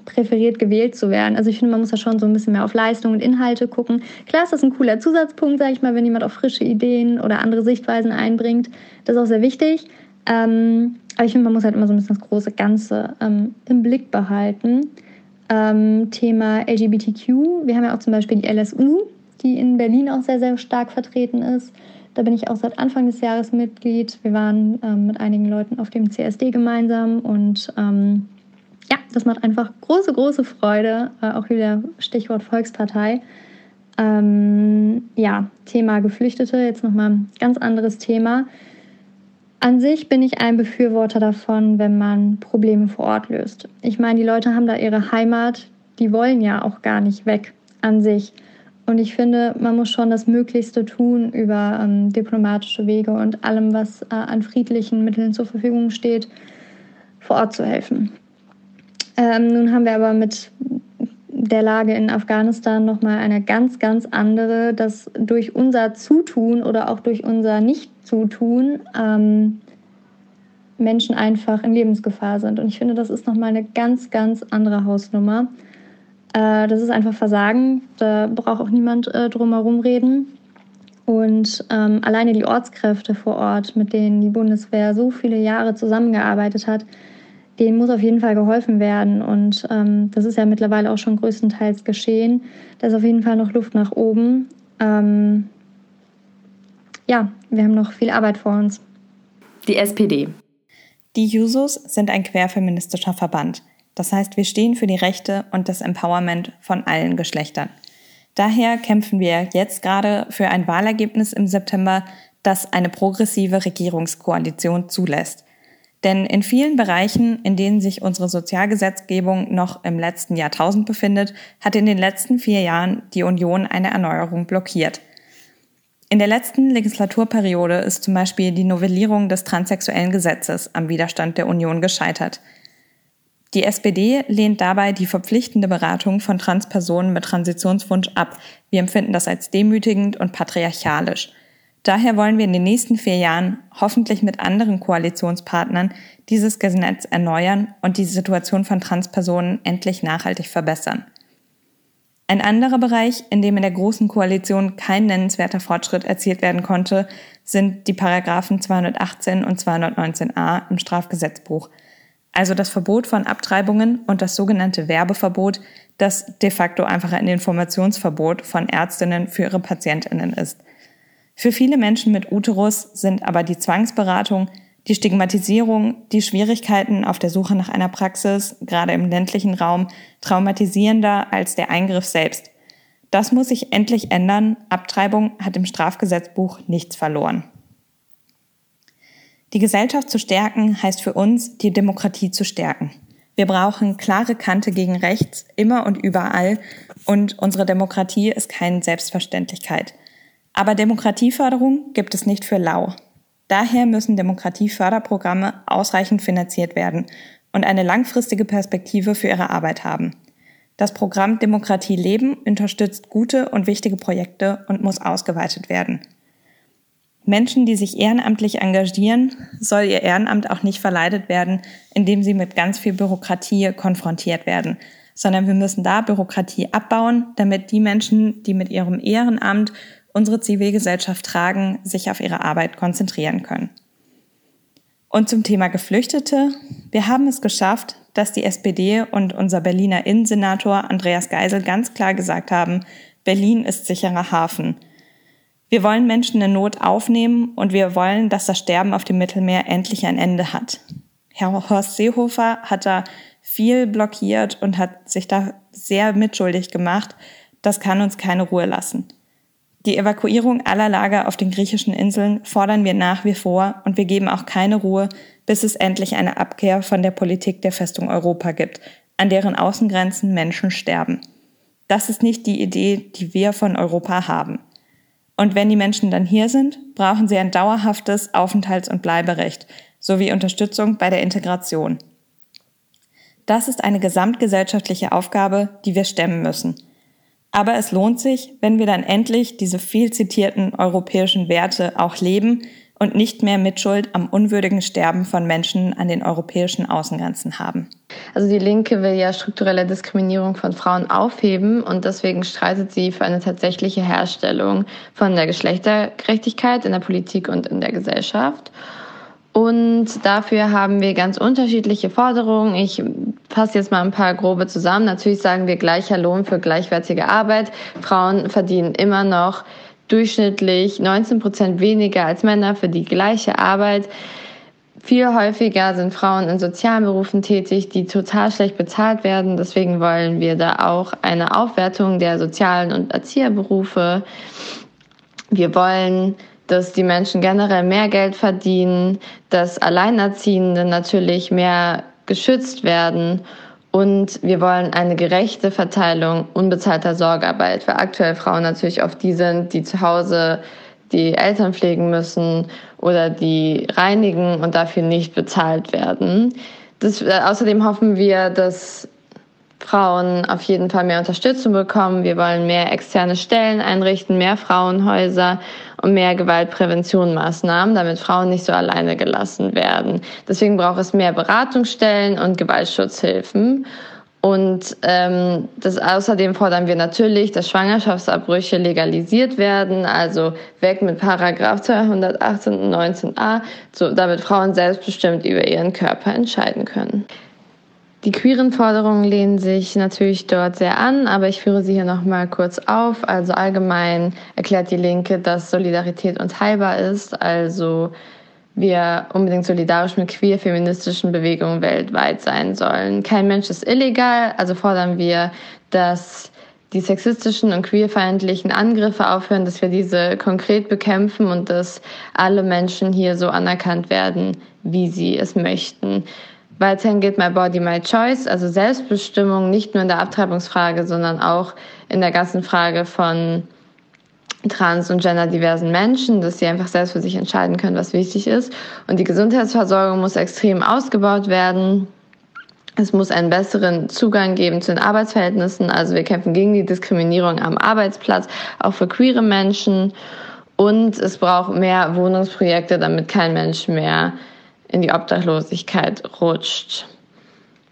präferiert gewählt zu werden. Also ich finde, man muss da schon so ein bisschen mehr auf Leistung und Inhalte gucken. Klar ist das ein cooler Zusatzpunkt, sage ich mal, wenn jemand auch frische Ideen oder andere Sichtweisen einbringt. Das ist auch sehr wichtig. Ähm, aber ich finde, man muss halt immer so ein bisschen das große Ganze ähm, im Blick behalten. Ähm, Thema LGBTQ. Wir haben ja auch zum Beispiel die LSU, die in Berlin auch sehr, sehr stark vertreten ist. Da bin ich auch seit Anfang des Jahres Mitglied. Wir waren ähm, mit einigen Leuten auf dem CSD gemeinsam und ähm, ja, das macht einfach große, große Freude. Äh, auch wieder Stichwort Volkspartei. Ähm, ja, Thema Geflüchtete, jetzt nochmal ein ganz anderes Thema. An sich bin ich ein Befürworter davon, wenn man Probleme vor Ort löst. Ich meine, die Leute haben da ihre Heimat, die wollen ja auch gar nicht weg an sich. Und ich finde, man muss schon das Möglichste tun über ähm, diplomatische Wege und allem, was äh, an friedlichen Mitteln zur Verfügung steht, vor Ort zu helfen. Ähm, nun haben wir aber mit der Lage in Afghanistan nochmal eine ganz, ganz andere, dass durch unser Zutun oder auch durch unser Nicht-Zutun ähm, Menschen einfach in Lebensgefahr sind. Und ich finde, das ist nochmal eine ganz, ganz andere Hausnummer. Äh, das ist einfach Versagen. Da braucht auch niemand äh, drum herum reden. Und ähm, alleine die Ortskräfte vor Ort, mit denen die Bundeswehr so viele Jahre zusammengearbeitet hat, denen muss auf jeden Fall geholfen werden. Und ähm, das ist ja mittlerweile auch schon größtenteils geschehen. Da ist auf jeden Fall noch Luft nach oben. Ähm, ja, wir haben noch viel Arbeit vor uns. Die SPD. Die Jusos sind ein querfeministischer Verband. Das heißt, wir stehen für die Rechte und das Empowerment von allen Geschlechtern. Daher kämpfen wir jetzt gerade für ein Wahlergebnis im September, das eine progressive Regierungskoalition zulässt. Denn in vielen Bereichen, in denen sich unsere Sozialgesetzgebung noch im letzten Jahrtausend befindet, hat in den letzten vier Jahren die Union eine Erneuerung blockiert. In der letzten Legislaturperiode ist zum Beispiel die Novellierung des transsexuellen Gesetzes am Widerstand der Union gescheitert. Die SPD lehnt dabei die verpflichtende Beratung von Transpersonen mit Transitionswunsch ab. Wir empfinden das als demütigend und patriarchalisch. Daher wollen wir in den nächsten vier Jahren hoffentlich mit anderen Koalitionspartnern dieses Gesetz erneuern und die Situation von Transpersonen endlich nachhaltig verbessern. Ein anderer Bereich, in dem in der Großen Koalition kein nennenswerter Fortschritt erzielt werden konnte, sind die Paragraphen 218 und 219a im Strafgesetzbuch, also das Verbot von Abtreibungen und das sogenannte Werbeverbot, das de facto einfach ein Informationsverbot von Ärztinnen für ihre Patientinnen ist. Für viele Menschen mit Uterus sind aber die Zwangsberatung, die Stigmatisierung, die Schwierigkeiten auf der Suche nach einer Praxis, gerade im ländlichen Raum, traumatisierender als der Eingriff selbst. Das muss sich endlich ändern. Abtreibung hat im Strafgesetzbuch nichts verloren. Die Gesellschaft zu stärken heißt für uns, die Demokratie zu stärken. Wir brauchen klare Kante gegen rechts, immer und überall, und unsere Demokratie ist keine Selbstverständlichkeit. Aber Demokratieförderung gibt es nicht für lau. Daher müssen Demokratieförderprogramme ausreichend finanziert werden und eine langfristige Perspektive für ihre Arbeit haben. Das Programm Demokratie Leben unterstützt gute und wichtige Projekte und muss ausgeweitet werden. Menschen, die sich ehrenamtlich engagieren, soll ihr Ehrenamt auch nicht verleidet werden, indem sie mit ganz viel Bürokratie konfrontiert werden, sondern wir müssen da Bürokratie abbauen, damit die Menschen, die mit ihrem Ehrenamt unsere Zivilgesellschaft tragen, sich auf ihre Arbeit konzentrieren können. Und zum Thema Geflüchtete. Wir haben es geschafft, dass die SPD und unser Berliner Innensenator Andreas Geisel ganz klar gesagt haben, Berlin ist sicherer Hafen. Wir wollen Menschen in Not aufnehmen und wir wollen, dass das Sterben auf dem Mittelmeer endlich ein Ende hat. Herr Horst Seehofer hat da viel blockiert und hat sich da sehr mitschuldig gemacht. Das kann uns keine Ruhe lassen. Die Evakuierung aller Lager auf den griechischen Inseln fordern wir nach wie vor und wir geben auch keine Ruhe, bis es endlich eine Abkehr von der Politik der Festung Europa gibt, an deren Außengrenzen Menschen sterben. Das ist nicht die Idee, die wir von Europa haben. Und wenn die Menschen dann hier sind, brauchen sie ein dauerhaftes Aufenthalts- und Bleiberecht sowie Unterstützung bei der Integration. Das ist eine gesamtgesellschaftliche Aufgabe, die wir stemmen müssen. Aber es lohnt sich, wenn wir dann endlich diese viel zitierten europäischen Werte auch leben und nicht mehr Mitschuld am unwürdigen Sterben von Menschen an den europäischen Außengrenzen haben. Also die Linke will ja strukturelle Diskriminierung von Frauen aufheben und deswegen streitet sie für eine tatsächliche Herstellung von der Geschlechtergerechtigkeit in der Politik und in der Gesellschaft. Und dafür haben wir ganz unterschiedliche Forderungen. Ich fasse jetzt mal ein paar grobe zusammen. Natürlich sagen wir gleicher Lohn für gleichwertige Arbeit. Frauen verdienen immer noch durchschnittlich 19 Prozent weniger als Männer für die gleiche Arbeit. viel häufiger sind Frauen in sozialen Berufen tätig, die total schlecht bezahlt werden. Deswegen wollen wir da auch eine Aufwertung der sozialen und Erzieherberufe. Wir wollen, dass die Menschen generell mehr Geld verdienen, dass Alleinerziehende natürlich mehr geschützt werden und wir wollen eine gerechte Verteilung unbezahlter Sorgearbeit, weil aktuell Frauen natürlich oft die sind, die zu Hause die Eltern pflegen müssen oder die reinigen und dafür nicht bezahlt werden. Das, äh, außerdem hoffen wir, dass Frauen auf jeden Fall mehr Unterstützung bekommen. Wir wollen mehr externe Stellen einrichten, mehr Frauenhäuser und mehr Gewaltpräventionmaßnahmen, damit Frauen nicht so alleine gelassen werden. Deswegen braucht es mehr Beratungsstellen und Gewaltschutzhilfen. Und ähm, das, außerdem fordern wir natürlich, dass Schwangerschaftsabbrüche legalisiert werden, also weg mit Paragraph 218 und 19a, so, damit Frauen selbstbestimmt über ihren Körper entscheiden können. Die queeren Forderungen lehnen sich natürlich dort sehr an, aber ich führe sie hier nochmal kurz auf. Also allgemein erklärt die Linke, dass Solidarität unteilbar ist, also wir unbedingt solidarisch mit queer-feministischen Bewegungen weltweit sein sollen. Kein Mensch ist illegal, also fordern wir, dass die sexistischen und queerfeindlichen Angriffe aufhören, dass wir diese konkret bekämpfen und dass alle Menschen hier so anerkannt werden, wie sie es möchten. Weiterhin gilt My Body, My Choice, also Selbstbestimmung nicht nur in der Abtreibungsfrage, sondern auch in der ganzen Frage von trans- und genderdiversen Menschen, dass sie einfach selbst für sich entscheiden können, was wichtig ist. Und die Gesundheitsversorgung muss extrem ausgebaut werden. Es muss einen besseren Zugang geben zu den Arbeitsverhältnissen. Also wir kämpfen gegen die Diskriminierung am Arbeitsplatz, auch für queere Menschen. Und es braucht mehr Wohnungsprojekte, damit kein Mensch mehr in die Obdachlosigkeit rutscht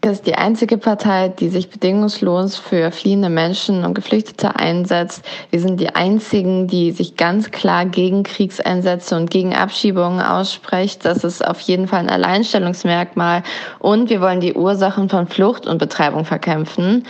ist die einzige Partei, die sich bedingungslos für fliehende Menschen und Geflüchtete einsetzt. Wir sind die einzigen, die sich ganz klar gegen Kriegseinsätze und gegen Abschiebungen ausspricht. Das ist auf jeden Fall ein Alleinstellungsmerkmal. Und wir wollen die Ursachen von Flucht und Betreibung verkämpfen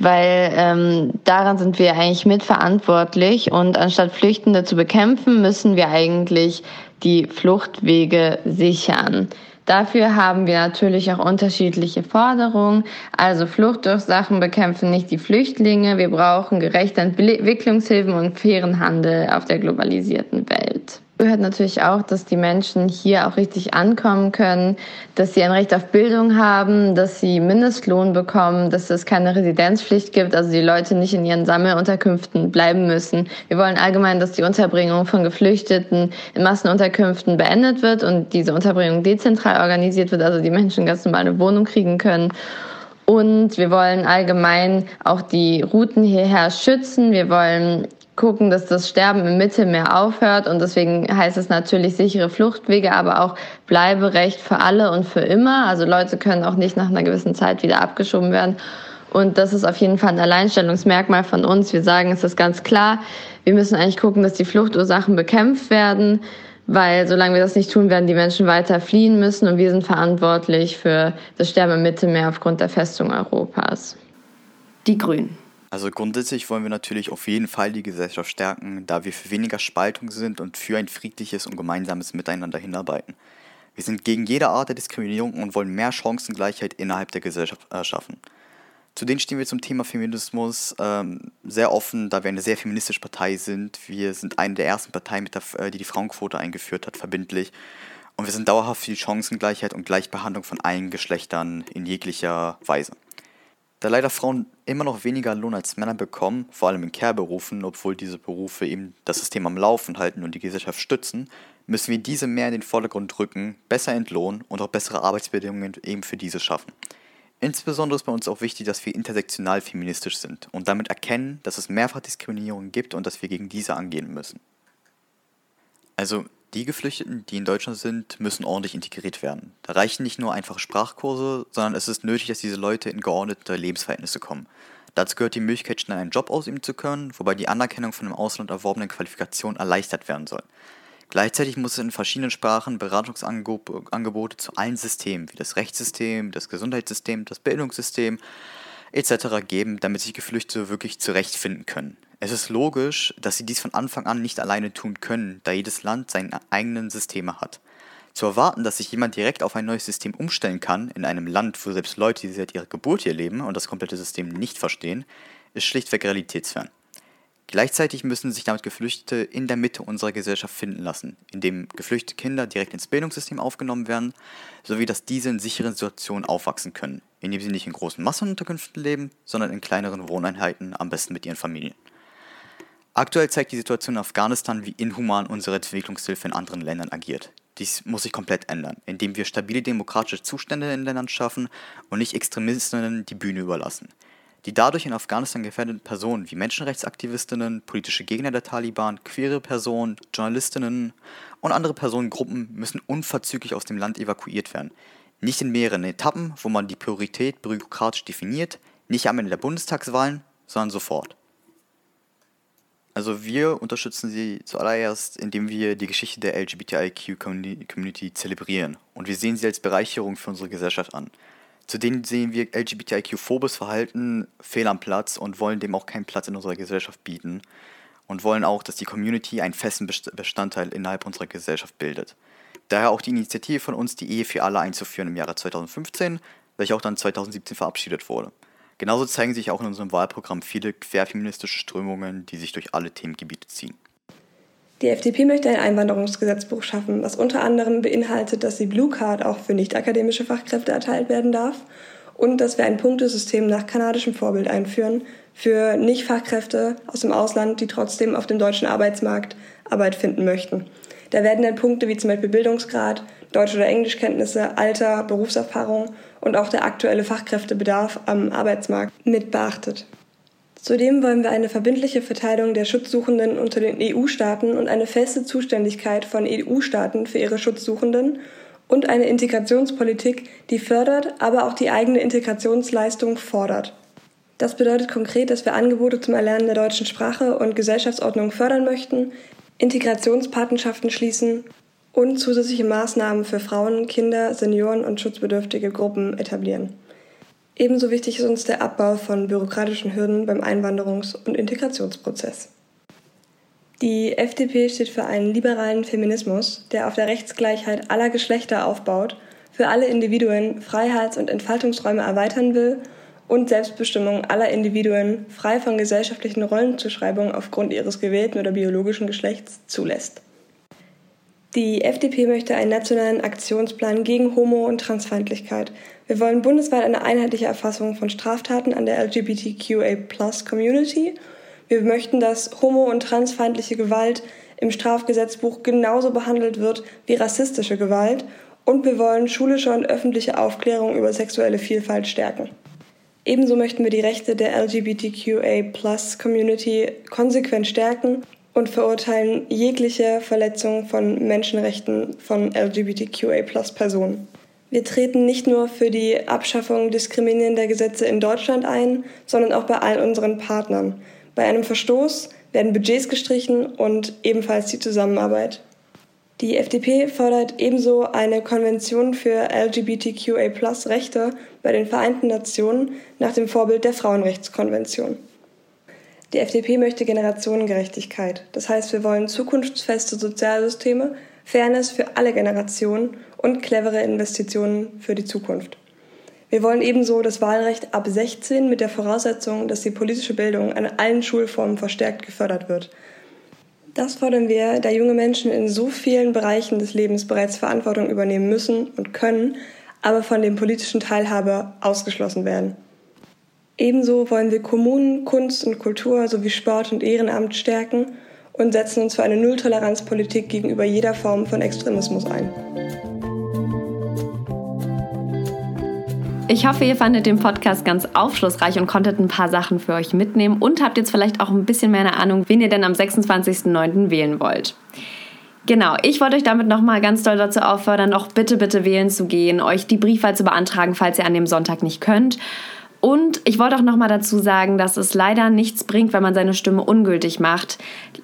weil ähm, daran sind wir eigentlich mitverantwortlich und anstatt Flüchtende zu bekämpfen, müssen wir eigentlich die Fluchtwege sichern. Dafür haben wir natürlich auch unterschiedliche Forderungen. Also Fluchtursachen bekämpfen nicht die Flüchtlinge. Wir brauchen gerechte Entwicklungshilfen und fairen Handel auf der globalisierten Welt gehört natürlich auch, dass die Menschen hier auch richtig ankommen können, dass sie ein Recht auf Bildung haben, dass sie Mindestlohn bekommen, dass es keine Residenzpflicht gibt, also die Leute nicht in ihren Sammelunterkünften bleiben müssen. Wir wollen allgemein, dass die Unterbringung von Geflüchteten in Massenunterkünften beendet wird und diese Unterbringung dezentral organisiert wird, also die Menschen ganz normal eine Wohnung kriegen können. Und wir wollen allgemein auch die Routen hierher schützen. Wir wollen gucken, dass das Sterben im Mittelmeer aufhört. Und deswegen heißt es natürlich sichere Fluchtwege, aber auch Bleiberecht für alle und für immer. Also Leute können auch nicht nach einer gewissen Zeit wieder abgeschoben werden. Und das ist auf jeden Fall ein Alleinstellungsmerkmal von uns. Wir sagen, es ist ganz klar, wir müssen eigentlich gucken, dass die Fluchtursachen bekämpft werden, weil solange wir das nicht tun, werden die Menschen weiter fliehen müssen und wir sind verantwortlich für das Sterben im Mittelmeer aufgrund der Festung Europas. Die Grünen. Also grundsätzlich wollen wir natürlich auf jeden Fall die Gesellschaft stärken, da wir für weniger Spaltung sind und für ein friedliches und gemeinsames Miteinander hinarbeiten. Wir sind gegen jede Art der Diskriminierung und wollen mehr Chancengleichheit innerhalb der Gesellschaft erschaffen. Zudem stehen wir zum Thema Feminismus ähm, sehr offen, da wir eine sehr feministische Partei sind. Wir sind eine der ersten Parteien, der, äh, die die Frauenquote eingeführt hat, verbindlich. Und wir sind dauerhaft für die Chancengleichheit und Gleichbehandlung von allen Geschlechtern in jeglicher Weise. Da leider Frauen immer noch weniger Lohn als Männer bekommen, vor allem in Care-Berufen, obwohl diese Berufe eben das System am Laufen halten und die Gesellschaft stützen, müssen wir diese mehr in den Vordergrund rücken, besser entlohnen und auch bessere Arbeitsbedingungen eben für diese schaffen. Insbesondere ist bei uns auch wichtig, dass wir intersektional feministisch sind und damit erkennen, dass es mehrfach Diskriminierung gibt und dass wir gegen diese angehen müssen. Also die Geflüchteten, die in Deutschland sind, müssen ordentlich integriert werden. Da reichen nicht nur einfache Sprachkurse, sondern es ist nötig, dass diese Leute in geordnete Lebensverhältnisse kommen. Dazu gehört die Möglichkeit, schnell einen Job ausüben zu können, wobei die Anerkennung von im Ausland erworbenen Qualifikationen erleichtert werden soll. Gleichzeitig muss es in verschiedenen Sprachen Beratungsangebote zu allen Systemen, wie das Rechtssystem, das Gesundheitssystem, das Bildungssystem etc. geben, damit sich Geflüchtete wirklich zurechtfinden können. Es ist logisch, dass sie dies von Anfang an nicht alleine tun können, da jedes Land seine eigenen Systeme hat. Zu erwarten, dass sich jemand direkt auf ein neues System umstellen kann, in einem Land, wo selbst Leute, die seit ihrer Geburt hier leben und das komplette System nicht verstehen, ist schlichtweg realitätsfern. Gleichzeitig müssen sich damit Geflüchtete in der Mitte unserer Gesellschaft finden lassen, indem geflüchtete Kinder direkt ins Bildungssystem aufgenommen werden, sowie dass diese in sicheren Situationen aufwachsen können, indem sie nicht in großen Massenunterkünften leben, sondern in kleineren Wohneinheiten, am besten mit ihren Familien. Aktuell zeigt die Situation in Afghanistan, wie inhuman unsere Entwicklungshilfe in anderen Ländern agiert. Dies muss sich komplett ändern, indem wir stabile demokratische Zustände in Ländern schaffen und nicht Extremistinnen die Bühne überlassen. Die dadurch in Afghanistan gefährdeten Personen wie Menschenrechtsaktivistinnen, politische Gegner der Taliban, queere Personen, Journalistinnen und andere Personengruppen müssen unverzüglich aus dem Land evakuiert werden. Nicht in mehreren Etappen, wo man die Priorität bürokratisch definiert, nicht am Ende der Bundestagswahlen, sondern sofort. Also wir unterstützen sie zuallererst, indem wir die Geschichte der LGBTIQ-Community zelebrieren und wir sehen sie als Bereicherung für unsere Gesellschaft an. Zudem sehen wir LGBTIQ-phobes Verhalten fehl am Platz und wollen dem auch keinen Platz in unserer Gesellschaft bieten und wollen auch, dass die Community einen festen Bestandteil innerhalb unserer Gesellschaft bildet. Daher auch die Initiative von uns, die Ehe für alle einzuführen im Jahre 2015, welche auch dann 2017 verabschiedet wurde. Genauso zeigen sich auch in unserem Wahlprogramm viele querfeministische Strömungen, die sich durch alle Themengebiete ziehen. Die FDP möchte ein Einwanderungsgesetzbuch schaffen, was unter anderem beinhaltet, dass die Blue Card auch für nicht-akademische Fachkräfte erteilt werden darf und dass wir ein Punktesystem nach kanadischem Vorbild einführen für Nicht-Fachkräfte aus dem Ausland, die trotzdem auf dem deutschen Arbeitsmarkt Arbeit finden möchten. Da werden dann Punkte wie zum Beispiel Bildungsgrad, Deutsch- oder Englischkenntnisse, Alter, Berufserfahrung und auch der aktuelle Fachkräftebedarf am Arbeitsmarkt mit beachtet. Zudem wollen wir eine verbindliche Verteilung der Schutzsuchenden unter den EU-Staaten und eine feste Zuständigkeit von EU-Staaten für ihre Schutzsuchenden und eine Integrationspolitik, die fördert, aber auch die eigene Integrationsleistung fordert. Das bedeutet konkret, dass wir Angebote zum Erlernen der deutschen Sprache und Gesellschaftsordnung fördern möchten, Integrationspatenschaften schließen und zusätzliche Maßnahmen für Frauen, Kinder, Senioren und schutzbedürftige Gruppen etablieren. Ebenso wichtig ist uns der Abbau von bürokratischen Hürden beim Einwanderungs- und Integrationsprozess. Die FDP steht für einen liberalen Feminismus, der auf der Rechtsgleichheit aller Geschlechter aufbaut, für alle Individuen Freiheits- und Entfaltungsräume erweitern will und Selbstbestimmung aller Individuen frei von gesellschaftlichen Rollenzuschreibungen aufgrund ihres gewählten oder biologischen Geschlechts zulässt. Die FDP möchte einen nationalen Aktionsplan gegen Homo- und Transfeindlichkeit. Wir wollen bundesweit eine einheitliche Erfassung von Straftaten an der LGBTQA-Plus-Community. Wir möchten, dass homo- und transfeindliche Gewalt im Strafgesetzbuch genauso behandelt wird wie rassistische Gewalt. Und wir wollen schulische und öffentliche Aufklärung über sexuelle Vielfalt stärken. Ebenso möchten wir die Rechte der LGBTQA-Plus-Community konsequent stärken und verurteilen jegliche Verletzung von Menschenrechten von LGBTQA-Personen. Wir treten nicht nur für die Abschaffung diskriminierender Gesetze in Deutschland ein, sondern auch bei allen unseren Partnern. Bei einem Verstoß werden Budgets gestrichen und ebenfalls die Zusammenarbeit. Die FDP fordert ebenso eine Konvention für LGBTQA-Rechte bei den Vereinten Nationen nach dem Vorbild der Frauenrechtskonvention. Die FDP möchte Generationengerechtigkeit. Das heißt, wir wollen zukunftsfeste Sozialsysteme, Fairness für alle Generationen und clevere Investitionen für die Zukunft. Wir wollen ebenso das Wahlrecht ab 16 mit der Voraussetzung, dass die politische Bildung an allen Schulformen verstärkt gefördert wird. Das fordern wir, da junge Menschen in so vielen Bereichen des Lebens bereits Verantwortung übernehmen müssen und können, aber von dem politischen Teilhabe ausgeschlossen werden. Ebenso wollen wir Kommunen, Kunst und Kultur sowie Sport und Ehrenamt stärken und setzen uns für eine Nulltoleranzpolitik gegenüber jeder Form von Extremismus ein. Ich hoffe, ihr fandet den Podcast ganz aufschlussreich und konntet ein paar Sachen für euch mitnehmen und habt jetzt vielleicht auch ein bisschen mehr eine Ahnung, wen ihr denn am 26.09. wählen wollt. Genau, ich wollte euch damit nochmal ganz doll dazu auffordern, auch bitte, bitte wählen zu gehen, euch die Briefwahl zu beantragen, falls ihr an dem Sonntag nicht könnt und ich wollte auch nochmal dazu sagen, dass es leider nichts bringt, wenn man seine Stimme ungültig macht.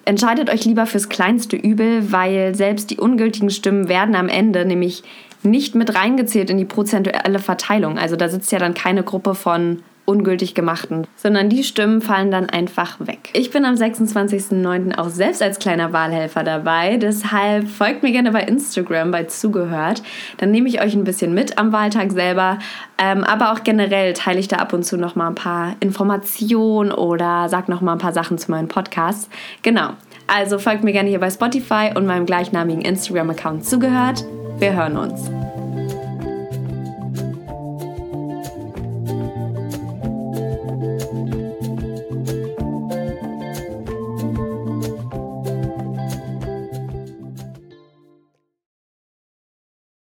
Entscheidet euch lieber fürs kleinste Übel, weil selbst die ungültigen Stimmen werden am Ende nämlich nicht mit reingezählt in die prozentuelle Verteilung. Also da sitzt ja dann keine Gruppe von ungültig gemachten, sondern die Stimmen fallen dann einfach weg. Ich bin am 26.09. auch selbst als kleiner Wahlhelfer dabei, deshalb folgt mir gerne bei Instagram bei Zugehört. Dann nehme ich euch ein bisschen mit am Wahltag selber, ähm, aber auch generell teile ich da ab und zu noch mal ein paar Informationen oder sage noch mal ein paar Sachen zu meinen Podcasts. Genau. Also folgt mir gerne hier bei Spotify und meinem gleichnamigen Instagram-Account zugehört. Wir hören uns.